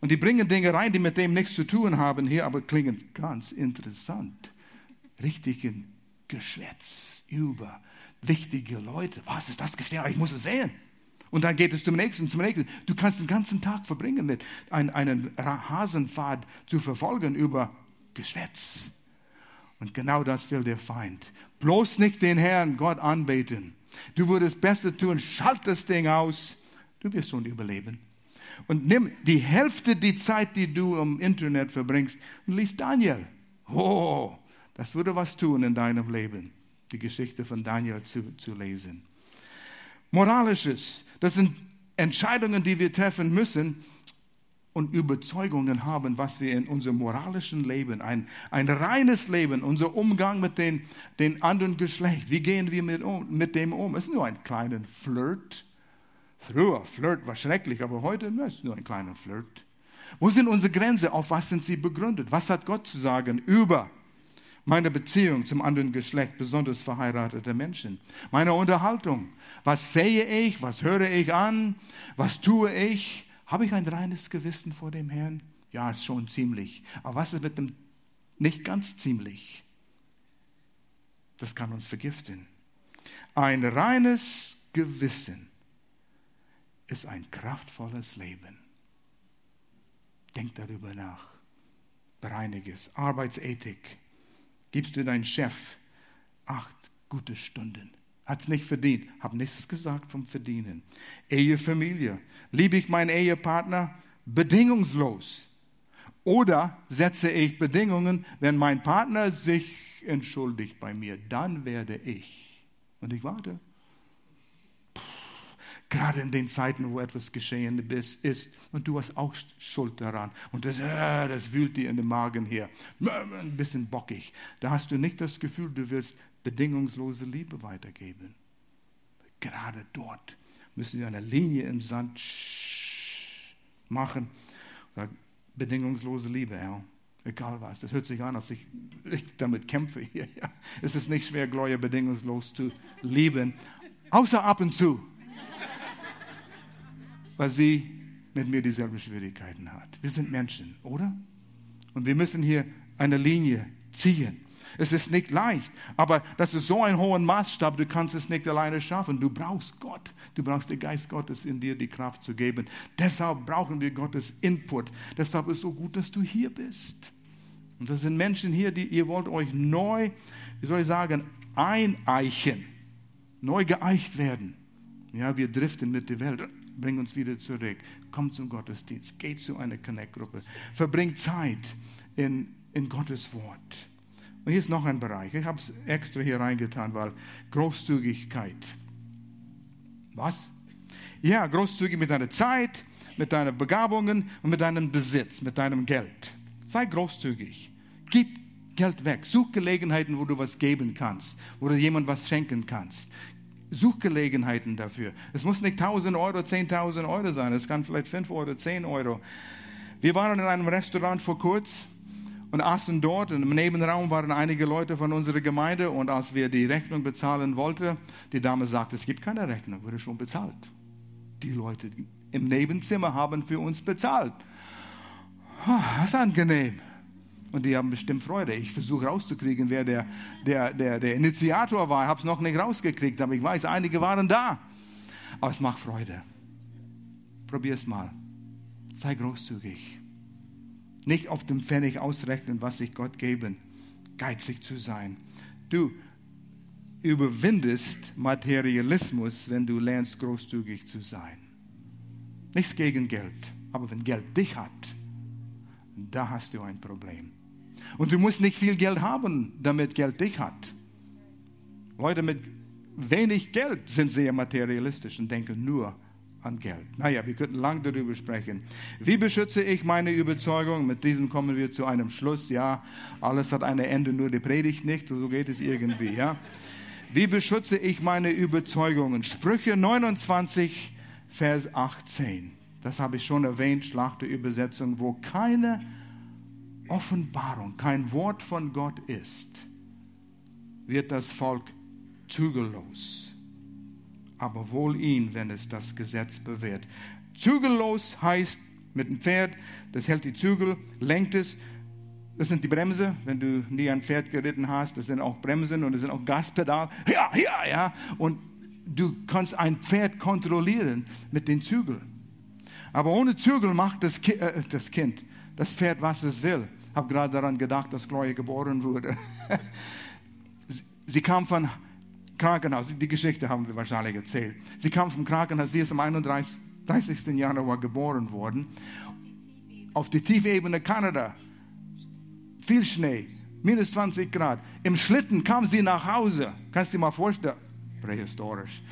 Und die bringen Dinge rein, die mit dem nichts zu tun haben hier, aber klingen ganz interessant. Richtigen Geschwätz über wichtige Leute. Was ist das? Ich muss es sehen. Und dann geht es zum nächsten, zum nächsten. Du kannst den ganzen Tag verbringen mit ein, einen Hasenpfad zu verfolgen über Geschwätz. Und genau das will der Feind. Bloß nicht den Herrn Gott anbeten. Du würdest besser tun, schalt das Ding aus. Du wirst schon überleben. Und nimm die Hälfte die Zeit, die du im Internet verbringst, und liest Daniel. Oh, das würde was tun in deinem Leben, die Geschichte von Daniel zu, zu lesen. Moralisches, das sind Entscheidungen, die wir treffen müssen. Und Überzeugungen haben, was wir in unserem moralischen Leben, ein, ein reines Leben, unser Umgang mit den, den anderen Geschlecht, wie gehen wir mit, um, mit dem um? Es ist nur ein kleiner Flirt. Früher, Flirt war schrecklich, aber heute ist es nur ein kleiner Flirt. Wo sind unsere Grenzen? Auf was sind sie begründet? Was hat Gott zu sagen über meine Beziehung zum anderen Geschlecht, besonders verheiratete Menschen? Meine Unterhaltung. Was sehe ich? Was höre ich an? Was tue ich? Habe ich ein reines Gewissen vor dem Herrn? Ja, ist schon ziemlich. Aber was ist mit dem nicht ganz ziemlich? Das kann uns vergiften. Ein reines Gewissen ist ein kraftvolles Leben. Denk darüber nach. Bereinige es. Arbeitsethik. Gibst du deinem Chef acht gute Stunden hat es nicht verdient. Habe nichts gesagt vom Verdienen. Ehe, Familie. Liebe ich meinen Ehepartner bedingungslos? Oder setze ich Bedingungen, wenn mein Partner sich entschuldigt bei mir, dann werde ich. Und ich warte. Gerade in den Zeiten, wo etwas geschehen ist und du hast auch Schuld daran und das, äh, das wühlt dir in den Magen her, ein bisschen bockig. Da hast du nicht das Gefühl, du willst bedingungslose Liebe weitergeben. Gerade dort müssen wir eine Linie im Sand machen. Bedingungslose Liebe, Herr. Egal was. Das hört sich an, als ich, ich damit kämpfe hier. Ja. Es ist nicht schwer, Gloria bedingungslos zu lieben. Außer ab und zu. Weil sie mit mir dieselben Schwierigkeiten hat. Wir sind Menschen, oder? Und wir müssen hier eine Linie ziehen. Es ist nicht leicht, aber das ist so ein hoher Maßstab, du kannst es nicht alleine schaffen. Du brauchst Gott, du brauchst den Geist Gottes in dir, die Kraft zu geben. Deshalb brauchen wir Gottes Input. Deshalb ist es so gut, dass du hier bist. Und das sind Menschen hier, die ihr wollt euch neu, wie soll ich sagen, eineichen, neu geeicht werden. Ja, wir driften mit der Welt. Bring uns wieder zurück. Komm zum Gottesdienst. Geh zu einer Connect-Gruppe. Verbring Zeit in, in Gottes Wort. Und hier ist noch ein Bereich. Ich habe es extra hier reingetan, weil Großzügigkeit. Was? Ja, großzügig mit deiner Zeit, mit deinen Begabungen und mit deinem Besitz, mit deinem Geld. Sei großzügig. Gib Geld weg. Such Gelegenheiten, wo du was geben kannst, wo du jemand was schenken kannst. Such Gelegenheiten dafür. Es muss nicht 1000 Euro, 10.000 Euro sein. Es kann vielleicht 5 Euro, 10 Euro. Wir waren in einem Restaurant vor kurzem und aßen dort. Und im Nebenraum waren einige Leute von unserer Gemeinde. Und als wir die Rechnung bezahlen wollten, die Dame sagte, es gibt keine Rechnung, wurde schon bezahlt. Die Leute im Nebenzimmer haben für uns bezahlt. Das ist angenehm. Und die haben bestimmt Freude. Ich versuche rauszukriegen, wer der, der, der, der Initiator war. Ich habe es noch nicht rausgekriegt, aber ich weiß, einige waren da. Aber es macht Freude. Probier es mal. Sei großzügig. Nicht auf dem Pfennig ausrechnen, was ich Gott geben. Geizig zu sein. Du überwindest Materialismus, wenn du lernst, großzügig zu sein. Nichts gegen Geld, aber wenn Geld dich hat, da hast du ein Problem. Und du musst nicht viel Geld haben, damit Geld dich hat. Leute mit wenig Geld sind sehr materialistisch und denken nur an Geld. Naja, wir könnten lang darüber sprechen. Wie beschütze ich meine Überzeugung? Mit diesem kommen wir zu einem Schluss. Ja, alles hat ein Ende, nur die Predigt nicht. So geht es irgendwie. Ja. Wie beschütze ich meine Überzeugungen? Sprüche 29, Vers 18. Das habe ich schon erwähnt, Schlachterübersetzung, wo keine Offenbarung, kein Wort von Gott ist, wird das Volk zügellos aber wohl ihn, wenn es das Gesetz bewährt. Zügellos heißt mit dem Pferd, das hält die Zügel, lenkt es. Das sind die Bremse, wenn du nie ein Pferd geritten hast, das sind auch Bremsen und das sind auch Gaspedal. Ja, ja, ja. Und du kannst ein Pferd kontrollieren mit den Zügeln. Aber ohne Zügel macht das, Ki äh, das Kind, das Pferd, was es will. Ich habe gerade daran gedacht, dass Gloria geboren wurde. [LAUGHS] Sie kam von Krankenhaus, die Geschichte haben wir wahrscheinlich erzählt. Sie kam vom Krankenhaus, sie ist am 31. 30. Januar geboren worden, auf die Tiefebene Kanada. Viel Schnee, minus 20 Grad. Im Schlitten kam sie nach Hause. Kannst du dir mal vorstellen? Prähistorisch.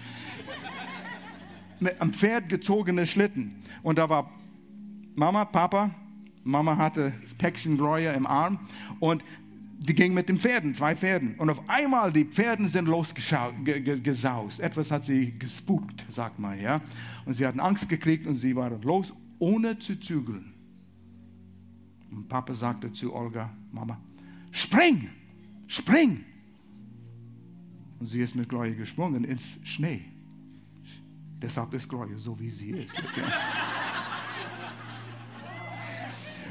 Mit einem Pferd gezogene Schlitten. Und da war Mama, Papa, Mama hatte das Päckchen Gloria im Arm und die ging mit den Pferden, zwei Pferden. Und auf einmal, die Pferden sind losgesaust. Etwas hat sie gespukt, sagt man, ja. Und sie hatten Angst gekriegt und sie waren los, ohne zu zügeln. Und Papa sagte zu Olga, Mama, spring, spring. Und sie ist mit Gloria gesprungen ins Schnee. Deshalb ist Gloria so, wie sie ist. [LAUGHS]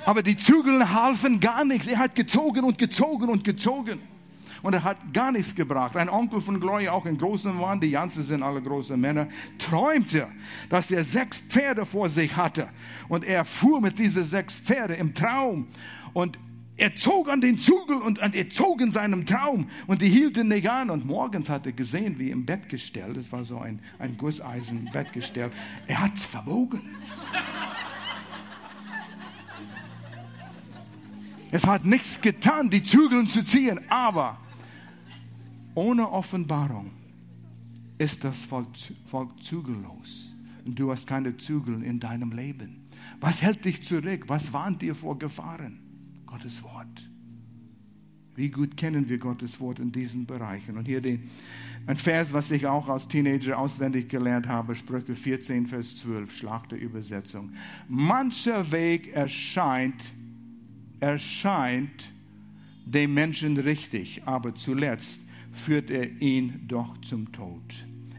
Aber die Zügel halfen gar nichts. Er hat gezogen und gezogen und gezogen. Und er hat gar nichts gebracht. Ein Onkel von Gloria, auch ein großer Mann, die Janssen sind alle große Männer, träumte, dass er sechs Pferde vor sich hatte. Und er fuhr mit diesen sechs Pferde im Traum. Und er zog an den Zügel und er zog in seinem Traum und die hielten nicht an. Und morgens hat er gesehen, wie im Bettgestell, das war so ein, ein Gusseisen-Bettgestell, er hat es verbogen. Es hat nichts getan, die Zügel zu ziehen, aber ohne Offenbarung ist das Volk, Volk zügellos. Und du hast keine Zügel in deinem Leben. Was hält dich zurück? Was warnt dir vor Gefahren? Gottes Wort. Wie gut kennen wir Gottes Wort in diesen Bereichen? Und hier den, ein Vers, was ich auch als Teenager auswendig gelernt habe, Sprüche 14, Vers 12, Schlag der Übersetzung. Mancher Weg erscheint erscheint dem Menschen richtig, aber zuletzt führt er ihn doch zum Tod.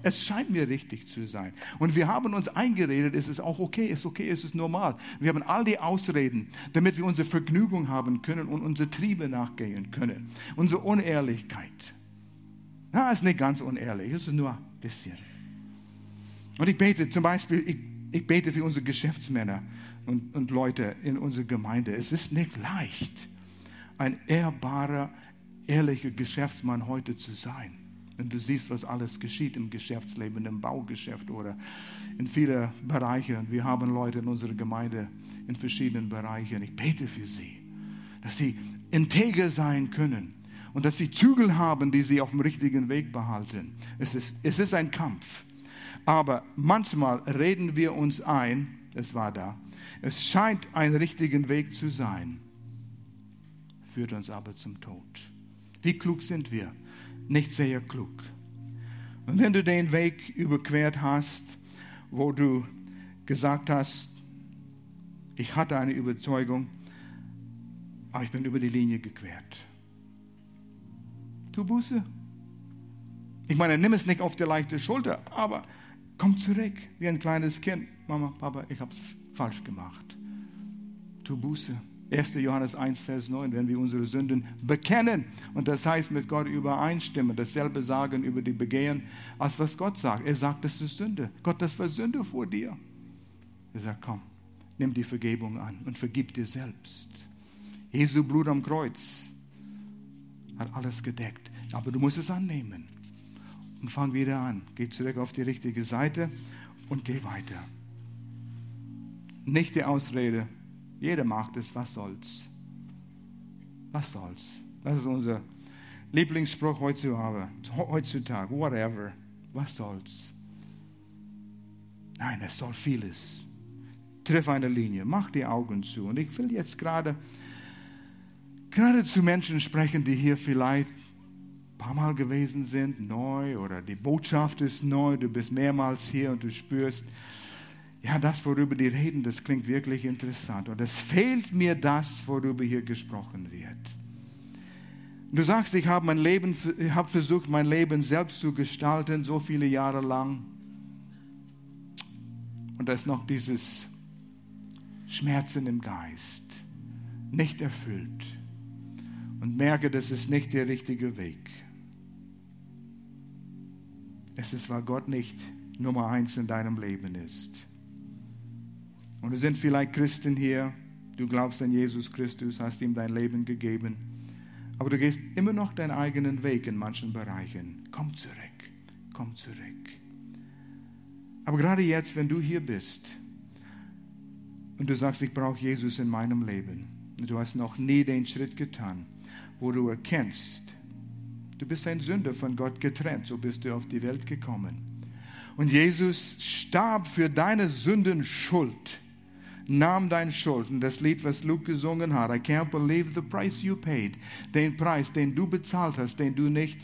Es scheint mir richtig zu sein. Und wir haben uns eingeredet, es ist auch okay, es ist okay, es ist normal. Wir haben all die Ausreden, damit wir unsere Vergnügung haben können und unsere Triebe nachgehen können. Unsere Unehrlichkeit. Na, ist nicht ganz unehrlich, es ist nur ein bisschen. Und ich bete zum Beispiel, ich, ich bete für unsere Geschäftsmänner und, und Leute in unserer Gemeinde. Es ist nicht leicht, ein ehrbarer, ehrlicher Geschäftsmann heute zu sein. Wenn du siehst, was alles geschieht im Geschäftsleben, im Baugeschäft oder in vielen Bereichen. Wir haben Leute in unserer Gemeinde in verschiedenen Bereichen. Ich bete für sie, dass sie integer sein können und dass sie Zügel haben, die sie auf dem richtigen Weg behalten. Es ist, es ist ein Kampf. Aber manchmal reden wir uns ein, es war da, es scheint ein richtiger Weg zu sein, führt uns aber zum Tod. Wie klug sind wir? Nicht sehr klug. Und wenn du den Weg überquert hast, wo du gesagt hast, ich hatte eine Überzeugung, aber ich bin über die Linie gequert. Tu Buße. Ich meine, nimm es nicht auf die leichte Schulter, aber komm zurück wie ein kleines Kind. Mama, Papa, ich habe es falsch gemacht. Tu Buße. 1. Johannes 1, Vers 9, wenn wir unsere Sünden bekennen und das heißt mit Gott übereinstimmen, dasselbe sagen über die Begehen, als was Gott sagt. Er sagt, das ist Sünde. Gott, das war Sünde vor dir. Er sagt, komm, nimm die Vergebung an und vergib dir selbst. Jesu Blut am Kreuz hat alles gedeckt, aber du musst es annehmen und fang wieder an. Geh zurück auf die richtige Seite und geh weiter. Nicht die Ausrede, jeder macht es, was soll's. Was soll's? Das ist unser Lieblingsspruch heutzutage. Whatever. Was soll's? Nein, es soll vieles. Triff eine Linie, mach die Augen zu. Und ich will jetzt gerade, gerade zu Menschen sprechen, die hier vielleicht paar Mal gewesen sind, neu oder die Botschaft ist neu, du bist mehrmals hier und du spürst, ja, das, worüber die reden, das klingt wirklich interessant. Und es fehlt mir das, worüber hier gesprochen wird. Du sagst, ich habe mein Leben, ich habe versucht, mein Leben selbst zu gestalten, so viele Jahre lang. Und da ist noch dieses Schmerzen im Geist, nicht erfüllt. Und merke, das ist nicht der richtige Weg. Es ist, weil Gott nicht Nummer eins in deinem Leben ist. Und es sind vielleicht Christen hier, du glaubst an Jesus Christus, hast ihm dein Leben gegeben, aber du gehst immer noch deinen eigenen Weg in manchen Bereichen. Komm zurück, komm zurück. Aber gerade jetzt, wenn du hier bist und du sagst, ich brauche Jesus in meinem Leben, und du hast noch nie den Schritt getan, wo du erkennst, du bist ein Sünder von Gott getrennt, so bist du auf die Welt gekommen. Und Jesus starb für deine Sünden Schuld nahm deine Schulden. Das Lied, was Luke gesungen hat, I can't believe the price you paid. Den Preis, den du bezahlt hast, den du nicht,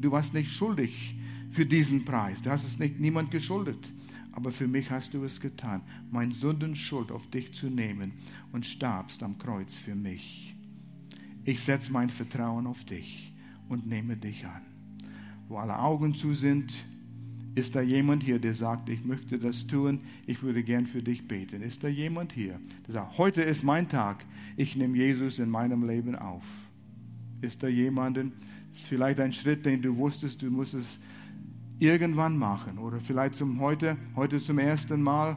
du warst nicht schuldig für diesen Preis. Du hast es nicht niemand geschuldet. Aber für mich hast du es getan, mein Sündenschuld auf dich zu nehmen und starbst am Kreuz für mich. Ich setze mein Vertrauen auf dich und nehme dich an. Wo alle Augen zu sind, ist da jemand hier, der sagt, ich möchte das tun, ich würde gern für dich beten? Ist da jemand hier, der sagt, heute ist mein Tag, ich nehme Jesus in meinem Leben auf? Ist da jemanden, ist vielleicht ein Schritt, den du wusstest, du musst es irgendwann machen oder vielleicht zum heute, heute zum ersten Mal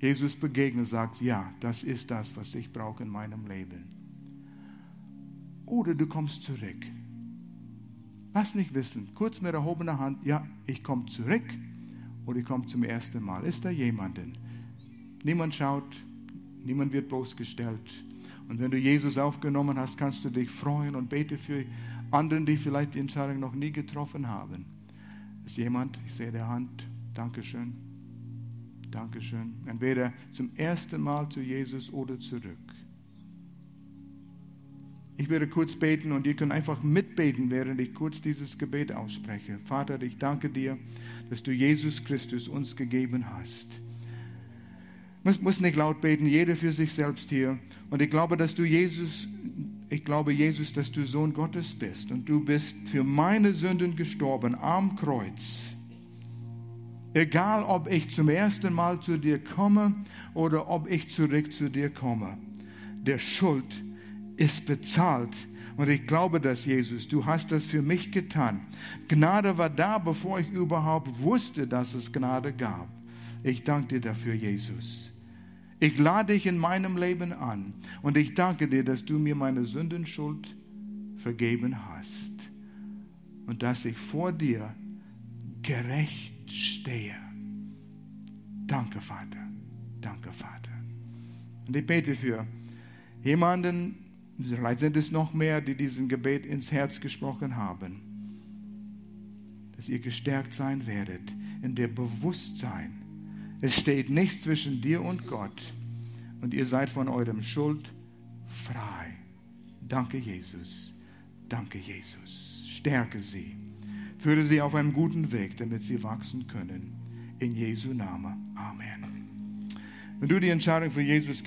Jesus begegnen und sagt, ja, das ist das, was ich brauche in meinem Leben. Oder du kommst zurück Lass nicht wissen. Kurz mit erhobener Hand, ja, ich komme zurück oder ich komme zum ersten Mal. Ist da jemanden? Niemand schaut, niemand wird bloßgestellt. Und wenn du Jesus aufgenommen hast, kannst du dich freuen und bete für anderen, die vielleicht die Entscheidung noch nie getroffen haben. Ist jemand? Ich sehe der Hand. Dankeschön. Dankeschön. Entweder zum ersten Mal zu Jesus oder zurück. Ich werde kurz beten und ihr könnt einfach mitbeten, während ich kurz dieses Gebet ausspreche. Vater, ich danke dir, dass du Jesus Christus uns gegeben hast. Ich muss nicht laut beten, jeder für sich selbst hier. Und ich glaube, dass du Jesus, ich glaube, Jesus, dass du Sohn Gottes bist und du bist für meine Sünden gestorben am Kreuz. Egal, ob ich zum ersten Mal zu dir komme oder ob ich zurück zu dir komme. Der Schuld ist bezahlt. Und ich glaube das, Jesus. Du hast das für mich getan. Gnade war da, bevor ich überhaupt wusste, dass es Gnade gab. Ich danke dir dafür, Jesus. Ich lade dich in meinem Leben an und ich danke dir, dass du mir meine Sündenschuld vergeben hast und dass ich vor dir gerecht stehe. Danke, Vater. Danke, Vater. Und ich bete für jemanden, Vielleicht sind es noch mehr, die diesen Gebet ins Herz gesprochen haben. Dass ihr gestärkt sein werdet in der Bewusstsein. Es steht nichts zwischen dir und Gott. Und ihr seid von eurem Schuld frei. Danke, Jesus. Danke, Jesus. Stärke sie. Führe sie auf einen guten Weg, damit sie wachsen können. In Jesu Namen. Amen. Wenn du die Entscheidung für Jesus getroffen